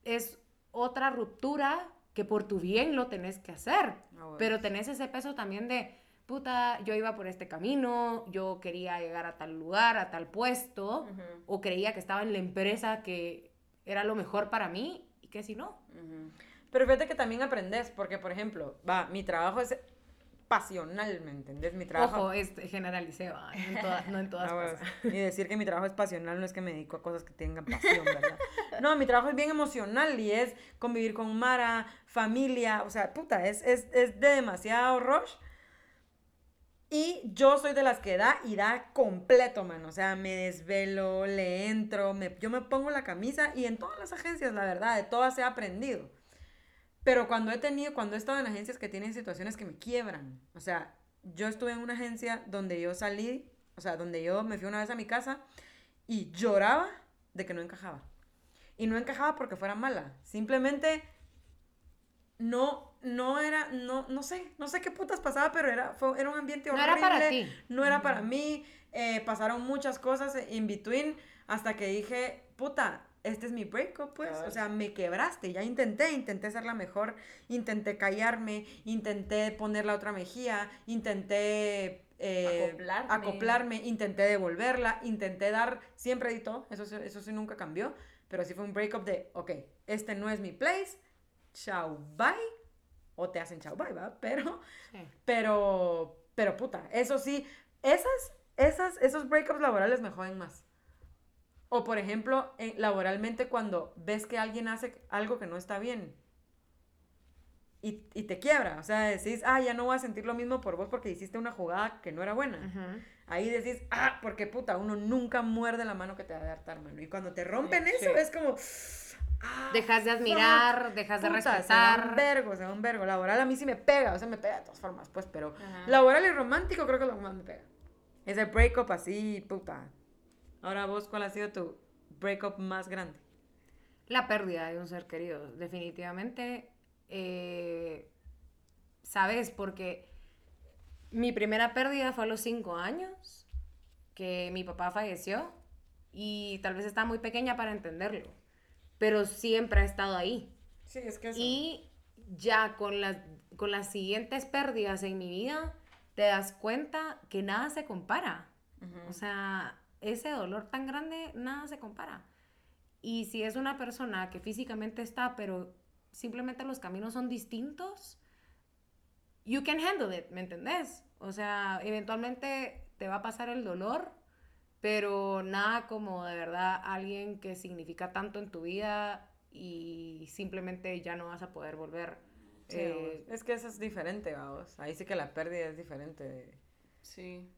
es otra ruptura que por tu bien lo tenés que hacer, Ah, bueno. pero tenés ese peso también de, puta, yo iba por este camino, yo quería llegar a tal lugar, a tal puesto, Ujú, o creía que estaba en la empresa que era lo mejor para mí, y que si no. ujú. Pero fíjate que también aprendes, porque por ejemplo, va, mi trabajo es pasional, ¿me entendés? Mi trabajo... Ojo, es no en, no en todas Ah, bueno, cosas. Y decir que mi trabajo es pasional no es que me dedico a cosas que tengan pasión, ¿verdad? No, mi trabajo es bien emocional y es convivir con Mara, familia, o sea, puta, es, es, es de demasiado rush. Y yo soy de las que da y da completo, man. O sea, me desvelo, le entro, me, yo me pongo la camisa y en todas las agencias, la verdad, de todas he aprendido. Pero cuando he tenido, cuando he estado en agencias que tienen situaciones que me quiebran, o sea, yo estuve en una agencia donde yo salí, o sea, donde yo me fui una vez a mi casa y lloraba de que no encajaba. Y no encajaba porque fuera mala, simplemente no, no era, no, no sé, no sé qué putas pasaba, pero era, fue, era un ambiente No horrible. era para ti. No era para mí, eh, pasaron muchas cosas in between hasta que dije, puta, este es mi breakup, pues. O sea, me quebraste. Ya intenté, intenté ser la mejor, intenté callarme, intenté poner la otra mejilla, intenté eh, Acoplarme. acoplarme, intenté devolverla, intenté dar, siempre di todo, eso, sí- eso sí nunca cambió, pero sí fue un breakup de, ok, este no es mi place, chao, bye, o te hacen chao, bye, ¿va? Pero, Sí. pero, pero puta, eso sí, esas, esas, esos breakups laborales me joden más. O por ejemplo, en- laboralmente cuando ves que alguien hace algo que no está bien y, y te quiebra, o sea, decís, ah, ya no voy a sentir lo mismo por vos porque hiciste una jugada que no era buena. Ahí decís, ah, porque puta, uno nunca muerde la mano que te va a dar mano. Y cuando te rompen Sí. eso, es como, ah, Dejas de admirar, dejas de puta, da un respetar. vergo, se da un vergo. Laboral a mí sí me pega, o sea, me pega de todas formas, pues, pero Ajá. laboral y romántico creo que es lo que más me pega. Ese breakup así, puta. Ahora vos, ¿cuál ha sido tu breakup más grande? La pérdida de un ser querido, definitivamente. eh, ¿Sabes? Porque mi primera pérdida fue a los cinco años, que mi papá falleció y tal vez estaba muy pequeña para entenderlo, pero siempre ha estado ahí. Sí, es que eso. Y ya con las, con las siguientes pérdidas en mi vida, te das cuenta que nada se compara. O sea, ese dolor tan grande, nada se compara. Y si es una persona que físicamente está, pero simplemente los caminos son distintos, you can handle it, ¿me entendés? O sea, eventualmente te va a pasar el dolor, pero nada como de verdad alguien que significa tanto en tu vida y simplemente ya no vas a poder volver. Sí, eh, es que eso es diferente, vamos. Ahí sí que la pérdida es diferente. de- Sí.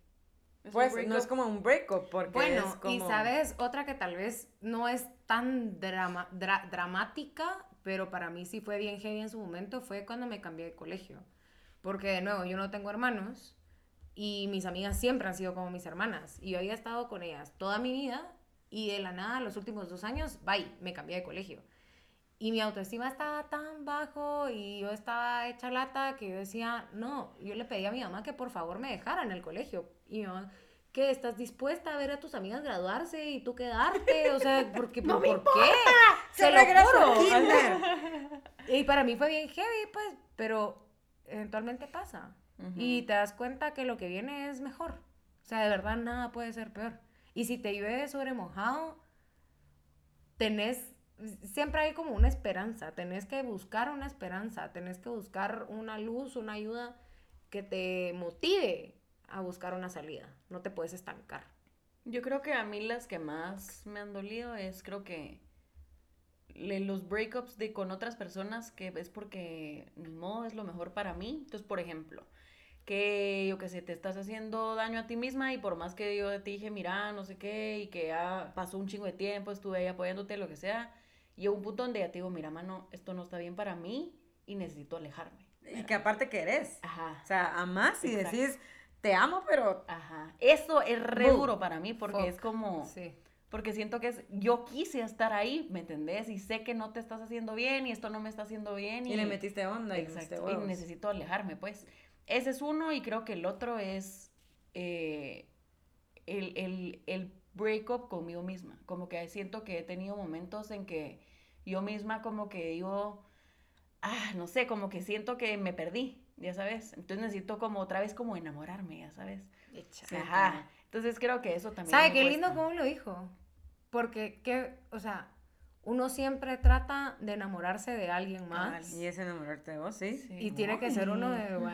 Es Pues no es como un breakup, porque Bueno, es como... y sabes, otra que tal vez no es tan drama- dra- dramática, pero para mí sí fue bien heavy en su momento, fue cuando me cambié de colegio. Porque de nuevo, yo no tengo hermanos y mis amigas siempre han sido como mis hermanas. Y yo había estado con ellas toda mi vida y de la nada, los últimos dos años, bye, me cambié de colegio. Y mi autoestima estaba tan bajo y yo estaba hecha lata que yo decía, no, yo le pedí a mi mamá que por favor me dejara en el colegio. Y mi mamá, ¿qué? ¿Estás dispuesta a ver a tus amigas graduarse y tú quedarte? O sea, porque, ¿por, ¿por qué? ¡Se lo regresa juro. al kinder! Y para mí fue bien heavy, pues, pero eventualmente pasa. Y te das cuenta que lo que viene es mejor. O sea, de verdad nada puede ser peor. Y si te llueve sobre mojado, tenés, siempre hay como una esperanza, tenés que buscar una esperanza, tenés que buscar una luz, una ayuda que te motive a buscar una salida. No te puedes estancar. Yo creo que a mí las que más me han dolido es creo que le- los breakups de con otras personas que es porque ni modo es lo mejor para mí. Entonces, por ejemplo, que yo que sé, te estás haciendo daño a ti misma y por más que yo te dije, mira, no sé qué, y que ya pasó un chingo de tiempo, estuve ahí apoyándote, lo que sea, y un punto donde ya te digo, mira, mano, esto no está bien para mí y necesito alejarme. Y que aparte querés. Ajá. O sea, amás y Exacto. decís, te amo, pero... Ajá. Eso es re duro para mí porque Fuck. es como... Sí. Porque siento que es, yo quise estar ahí, ¿me entendés? Y sé que no te estás haciendo bien y esto no me está haciendo bien. Y, Y le metiste onda Exacto, y necesito alejarme, pues. Ese es uno y creo que el otro es eh, el, el, el breakup conmigo misma. Como que siento que he tenido momentos en que yo misma como que digo, ah, no sé, como que siento que me perdí, ya sabes. Entonces necesito como otra vez como enamorarme, ya sabes. Ajá. Entonces creo que eso también. ¿Sabe qué lindo cómo lo dijo? Porque, ¿qué? o sea, uno siempre trata de enamorarse de alguien más. Y es enamorarte de vos, sí. Sí. Y tiene que ser uno de, wow,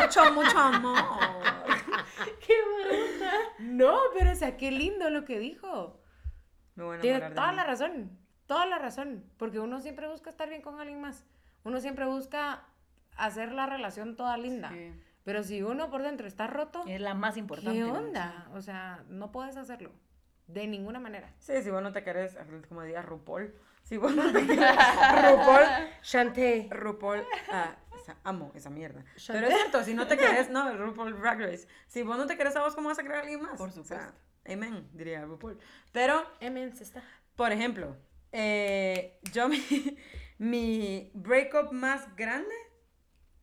mucho, mucho amor. ¡Qué barata! No, pero o sea, qué lindo lo que dijo. Me voy a Tiene toda mí. la razón, toda la razón. Porque uno siempre busca estar bien con alguien más. Uno siempre busca hacer la relación toda linda. Sí. Pero si uno por dentro está roto, Es la más importante. ¿qué ¿no? onda? O sea, no puedes hacerlo. De ninguna manera. Sí, si vos no te querés, como diría RuPaul, si vos no te querés, RuPaul, Shantae. RuPaul, ah, esa- amo esa mierda. Pero es cierto, si no te querés, no, RuPaul Drag Race, si vos no te querés a vos, ¿cómo vas a querer a alguien más? Por O sea, supuesto. amen, diría RuPaul. Pero, Emen, se está. por ejemplo, eh, yo mi, mi breakup más grande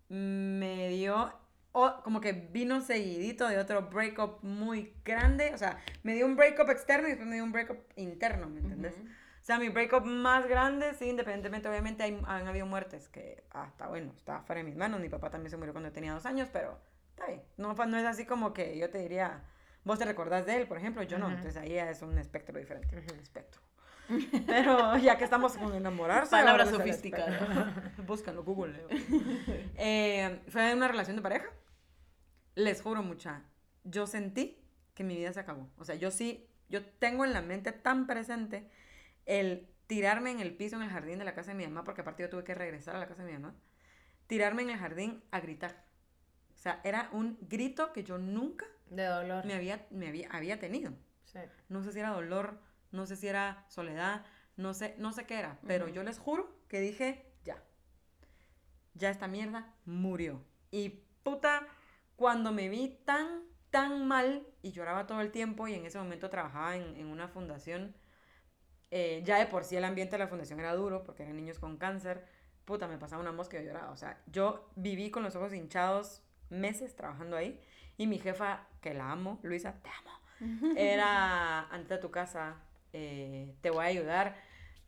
me dio, o- como que vino seguidito de otro breakup muy grande, o sea, me dio un breakup externo y después me dio un breakup interno, ¿me entendés? Ujú. O sea, mi breakup más grande, sí, independientemente, obviamente hay, han habido muertes que, está bueno, está fuera de mis manos, mi papá también se murió cuando tenía dos años, pero está bien, no, no es así como que yo te diría, vos te recordás de él, por ejemplo, yo no, entonces ahí es un espectro diferente, un espectro. Pero ya que estamos con enamorarse. Palabra sofisticada. Búscalo, Google. Eh, fue una relación de pareja. Les juro mucha, yo sentí que mi vida se acabó. O sea, yo sí, yo tengo en la mente tan presente el tirarme en el piso en el jardín de la casa de mi mamá, porque aparte yo tuve que regresar a la casa de mi mamá, tirarme en el jardín a gritar. O sea, era un grito que yo nunca De dolor. me había, me había, había tenido. Sí. No sé si era dolor, no sé si era soledad, no sé, no sé qué era, pero yo les juro que dije, ya, ya esta mierda murió. Y puta, cuando me vi tan, tan mal y lloraba todo el tiempo y en ese momento trabajaba en, en una fundación, eh, ya de por sí el ambiente de la fundación era duro porque eran niños con cáncer, puta, me pasaba una mosca y yo lloraba. O sea, yo viví con los ojos hinchados meses trabajando ahí y mi jefa, que la amo, Luisa, te amo era ante tu casa, eh, te voy a ayudar.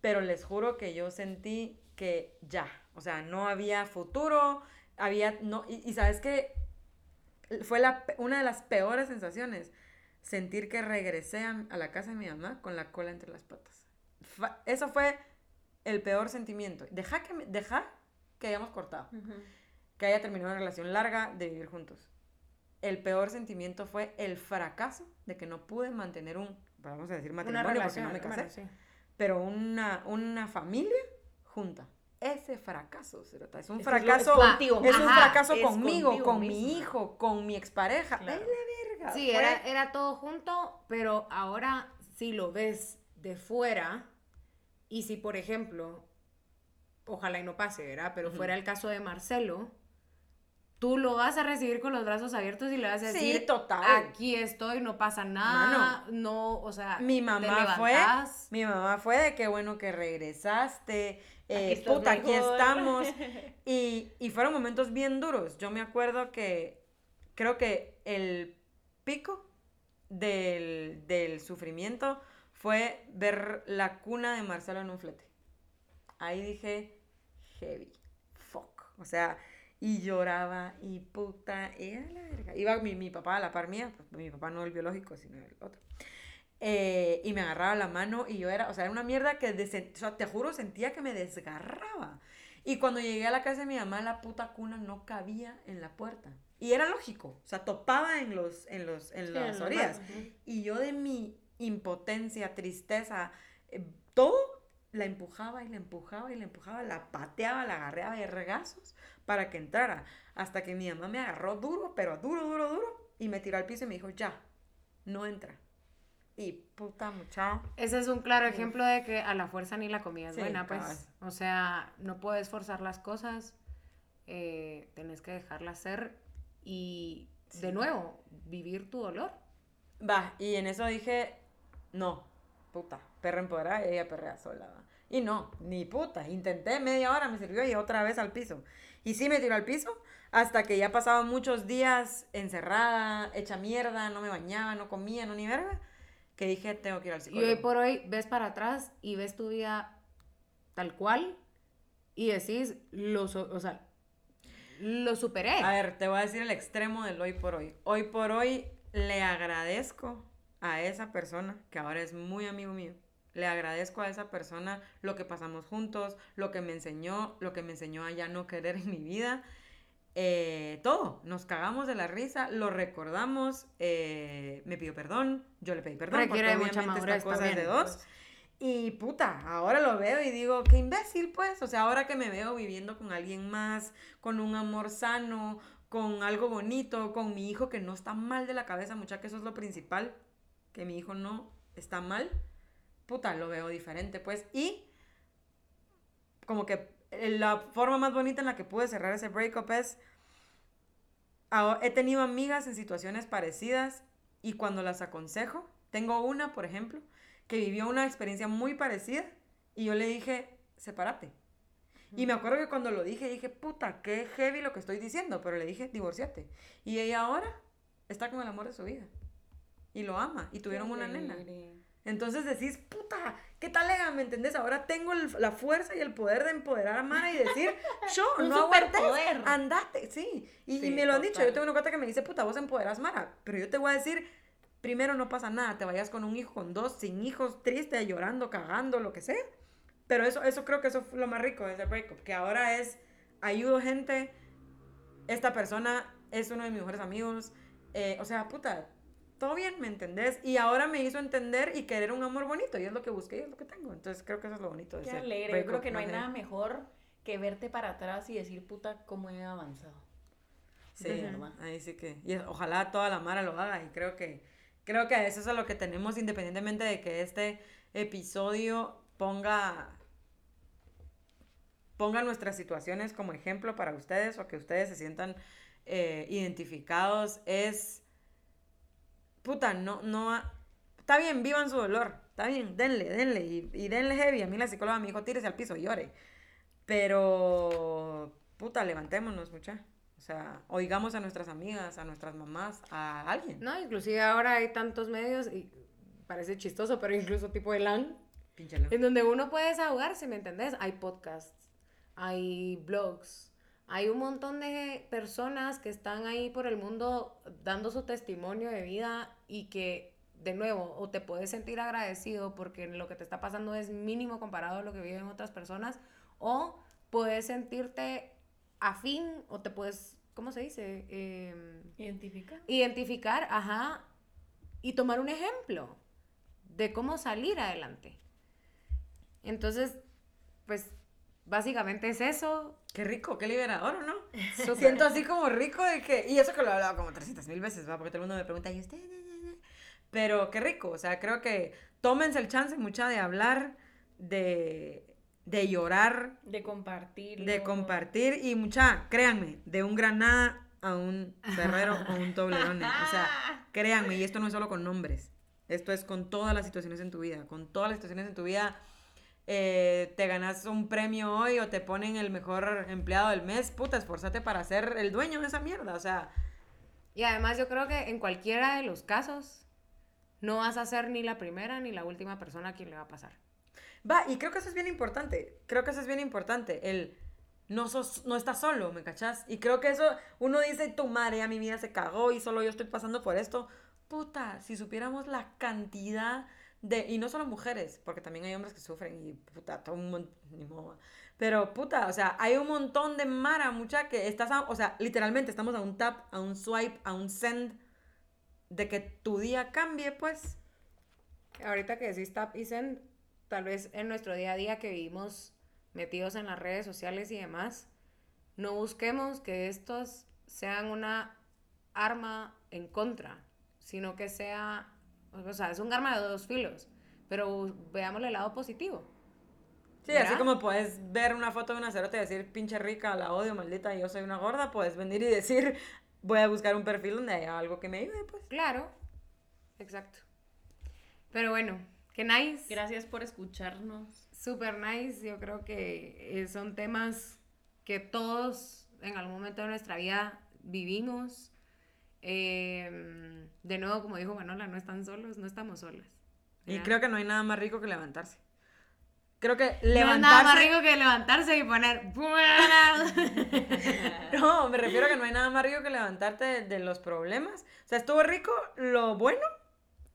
pero les juro que yo sentí que ya, o sea, no había futuro, había, no, y, y sabes que fue la, una de las peores sensaciones, sentir que regresé a, a la casa de mi mamá con la cola entre las patas. Fa- eso fue el peor sentimiento. Deja que, me- deja que hayamos cortado, que haya terminado una relación larga de vivir juntos. El peor sentimiento fue el fracaso de que no pude mantener un, vamos a decir Una matrimonio porque relación. no me casé, bueno, sí. pero una, una familia junta. Ese fracaso, Cerota, es un Ese es fracaso, contigo es un fracaso es conmigo, con mi hijo, con mi expareja. Claro. ¡Ay, la verga! Sí, era, era todo junto, pero ahora si lo ves de fuera y si, por ejemplo, ojalá y no pase, ¿verdad? Pero fuera el caso de Marcelo, tú lo vas a recibir con los brazos abiertos y le vas a Sí, decir, total. aquí estoy, no pasa nada, no, o sea, Mi te mamá fue, mi mamá fue de qué bueno que regresaste, eh, puta, aquí estamos. Y, y fueron momentos bien duros. Yo me acuerdo que creo que el pico del, del sufrimiento fue ver la cuna de Marcelo en un flete. Ahí dije, heavy, fuck. O sea, y lloraba y puta, y a la verga. Iba mi, mi papá a la par mía, pues, mi papá no el biológico, sino el otro. Eh, y me agarraba la mano y yo era, o sea, era una mierda que, desen- o sea, te juro, sentía que me desgarraba. Y cuando llegué a la casa de mi mamá, la puta cuna no cabía en la puerta. Y era lógico, o sea, topaba en, los, en, los, en Sí, las en orillas. más. Y yo de mi impotencia, tristeza, eh, todo, la empujaba y la empujaba y la empujaba, la pateaba, la agarré a vergazos para que entrara. Hasta que mi mamá me agarró duro, pero duro, duro, duro, y me tiró al piso y me dijo, ya, no entra. Y puta muchacha. Ese es un claro ejemplo de que a la fuerza ni la comida es Sí, buena, pues. cabal. O sea, no puedes forzar las cosas, eh, tenés que dejarlas ser y, de nuevo, vivir tu dolor. Va, y en eso dije, no, puta, perra empoderada y ella perrea sola. va. Y no, ni puta, intenté media hora, me sirvió y otra vez al piso. Y sí me tiró al piso hasta que ya pasaba muchos días encerrada, hecha mierda, no me bañaba, no comía, no ni verga, que dije, tengo que ir al Y psicólogo. hoy por hoy ves para atrás y ves tu vida tal cual y decís, lo, o sea, lo superé. A ver, te voy a decir el extremo del hoy por hoy. Hoy por hoy le agradezco a esa persona, que ahora es muy amigo mío. Le agradezco a esa persona lo que pasamos juntos, lo que me enseñó, lo que me enseñó a ya no querer en mi vida. Eh, todo, nos cagamos de la risa, lo recordamos, eh, me pidió perdón, yo le pedí perdón, Requiere porque mucha madurez esta cosa es de dos. pues. Y puta, ahora lo veo y digo, qué imbécil pues, o sea, ahora que me veo viviendo con alguien más, con un amor sano, con algo bonito, con mi hijo que no está mal de la cabeza, mucha que eso es lo principal, que mi hijo no está mal, puta, lo veo diferente pues. Y como que la forma más bonita en la que pude cerrar ese breakup es, he tenido amigas en situaciones parecidas y cuando las aconsejo, tengo una, por ejemplo, que vivió una experiencia muy parecida y yo le dije, sepárate. Y me acuerdo que cuando lo dije, dije, puta, qué heavy lo que estoy diciendo, pero le dije, divorciate. Y ella ahora está con el amor de su vida. Y lo ama. Y tuvieron una nena. Entonces decís, puta, ¿qué tal, lega? ¿Me entendés? Ahora tengo el- la fuerza y el poder de empoderar a Mara y decir, yo, Un no aguantes, andate, sí. Y, y Sí, me lo han dicho, total. yo tengo una cuata que me dice, puta, vos empoderas Mara, pero yo te voy a decir, primero no pasa nada, te vayas con un hijo, con dos, sin hijos, triste, llorando, cagando, lo que sea. Pero eso, eso creo que eso fue lo más rico de ese breakup, que ahora es, ayudo gente, esta persona es uno de mis mejores amigos, eh, o sea, puta, todo bien, ¿me entendés? Y ahora me hizo entender y querer un amor bonito, y es lo que busqué y es lo que tengo. Entonces creo que eso es lo bonito de Qué alegre. Yo creo que no hay nada mejor que verte para atrás y decir, puta, cómo he avanzado. Sí, verdad. ahí sí que. Y ojalá toda la Mara lo haga. Y creo que, creo que eso es a lo que tenemos, independientemente de que este episodio ponga. ponga nuestras situaciones como ejemplo para ustedes o que ustedes se sientan eh, identificados. Es. Puta, no, no. ha- Está bien, vivan su dolor. Está bien, denle, denle. Y, y denle heavy. A mí la psicóloga me dijo, tírese al piso, llore. Pero, puta, levantémonos, mucha. O sea, oigamos a nuestras amigas, a nuestras mamás, a alguien. No, inclusive ahora hay tantos medios y parece chistoso, pero incluso tipo Elan. En donde uno puede desahogarse, ¿me entendés? Hay podcasts, hay blogs, hay un montón de personas que están ahí por el mundo dando su testimonio de vida y que, de nuevo, o te puedes sentir agradecido porque lo que te está pasando es mínimo comparado a lo que viven otras personas, o puedes sentirte afín o te puedes, ¿cómo se dice? Em, Identifica. identificar, ajá, y tomar un ejemplo de cómo salir adelante. Entonces, pues, básicamente es eso. Qué rico, qué liberador, ¿o ¿no? Súper. Siento así como rico de que... Y eso que lo he hablado como 300 mil veces, ¿va? Porque todo el mundo me pregunta, ¿y usted? Pero qué rico, o sea, creo que tómense el chance mucha de hablar, de, de llorar, De compartir. de compartir y mucha, créanme, de un granada a un ferrero o un toblerone. O sea, créanme, y esto no es solo con nombres, esto es con todas las situaciones en tu vida, con todas las situaciones en tu vida. Eh, te ganas un premio hoy o te ponen el mejor empleado del mes, puta, esforzate para ser el dueño de esa mierda, o sea, Y además yo creo que en cualquiera de los casos no vas a ser ni la primera ni la última persona a quien le va a pasar. Va, y creo que eso es bien importante. Creo que eso es bien importante. El no sos, no estás solo, ¿me cachás? Y creo que eso, uno dice, tu madre, ya mi vida se cagó y solo yo estoy pasando por esto. Puta, si supiéramos la cantidad de, y no solo mujeres, porque también hay hombres que sufren y puta, todo un montón. Pero puta, o sea, hay un montón de mara, mucha que estás, a- o sea, literalmente estamos a un tap, a un swipe, a un send de que tu día cambie, pues. Ahorita que decís tap y send, tal vez en nuestro día a día que vivimos metidos en las redes sociales y demás, no busquemos que estos sean una arma en contra, sino que sea, o sea, es un arma de dos filos, pero veámosle el lado positivo. Sí, así ¿Verdad? como puedes ver una foto de una cerota y decir, pinche rica, la odio, maldita, yo soy una gorda, puedes venir y decir, voy a buscar un perfil donde haya algo que me ayude, pues. Claro, exacto. Pero bueno, que nice. Gracias por escucharnos. Super nice. Yo creo que eh, son temas que todos en algún momento de nuestra vida vivimos. Eh, de nuevo, como dijo Manola, no están solos, no estamos solas. Y creo que no hay nada más rico que levantarse. Creo que No es nada más levantarse... rico que levantarse y poner. No, me refiero a que no hay nada más rico que levantarte de, de los problemas. O sea, estuvo rico lo bueno,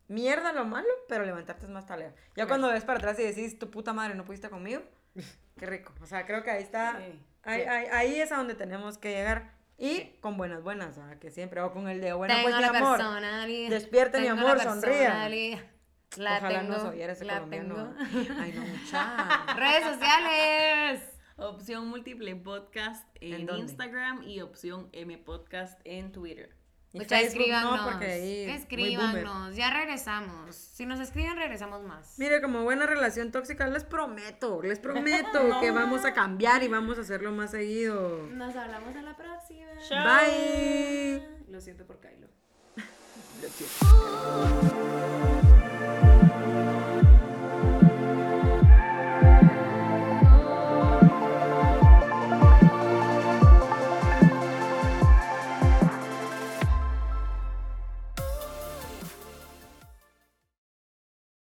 mierda lo malo, pero levantarte es más taleo. Ya cuando ves para atrás y decís, tu puta madre, no pudiste conmigo, qué rico. O sea, creo que ahí está, Sí, ahí, sí. ahí- ahí es a donde tenemos que llegar. Y con buenas, buenas, ¿verdad? que siempre, o con el de, bueno, tengo pues mi amor, personalidad. despierte, mi amor, la sonría. La ojalá tengo, nos oyera ese la colombiano. tengo. Ay, no, mucha. Redes sociales. Opción múltiple podcast en. Instagram y opción M podcast en Twitter. Y Facebook escríbanos. no, porque ahí muy boomer. escríbanos. Ya regresamos. Si nos escriben, regresamos más. Mire, como buena relación tóxica, les prometo, les prometo que vamos a cambiar y vamos a hacerlo más seguido. Nos hablamos a la próxima. Chao. Bye. Lo siento por Kylo. Lo siento.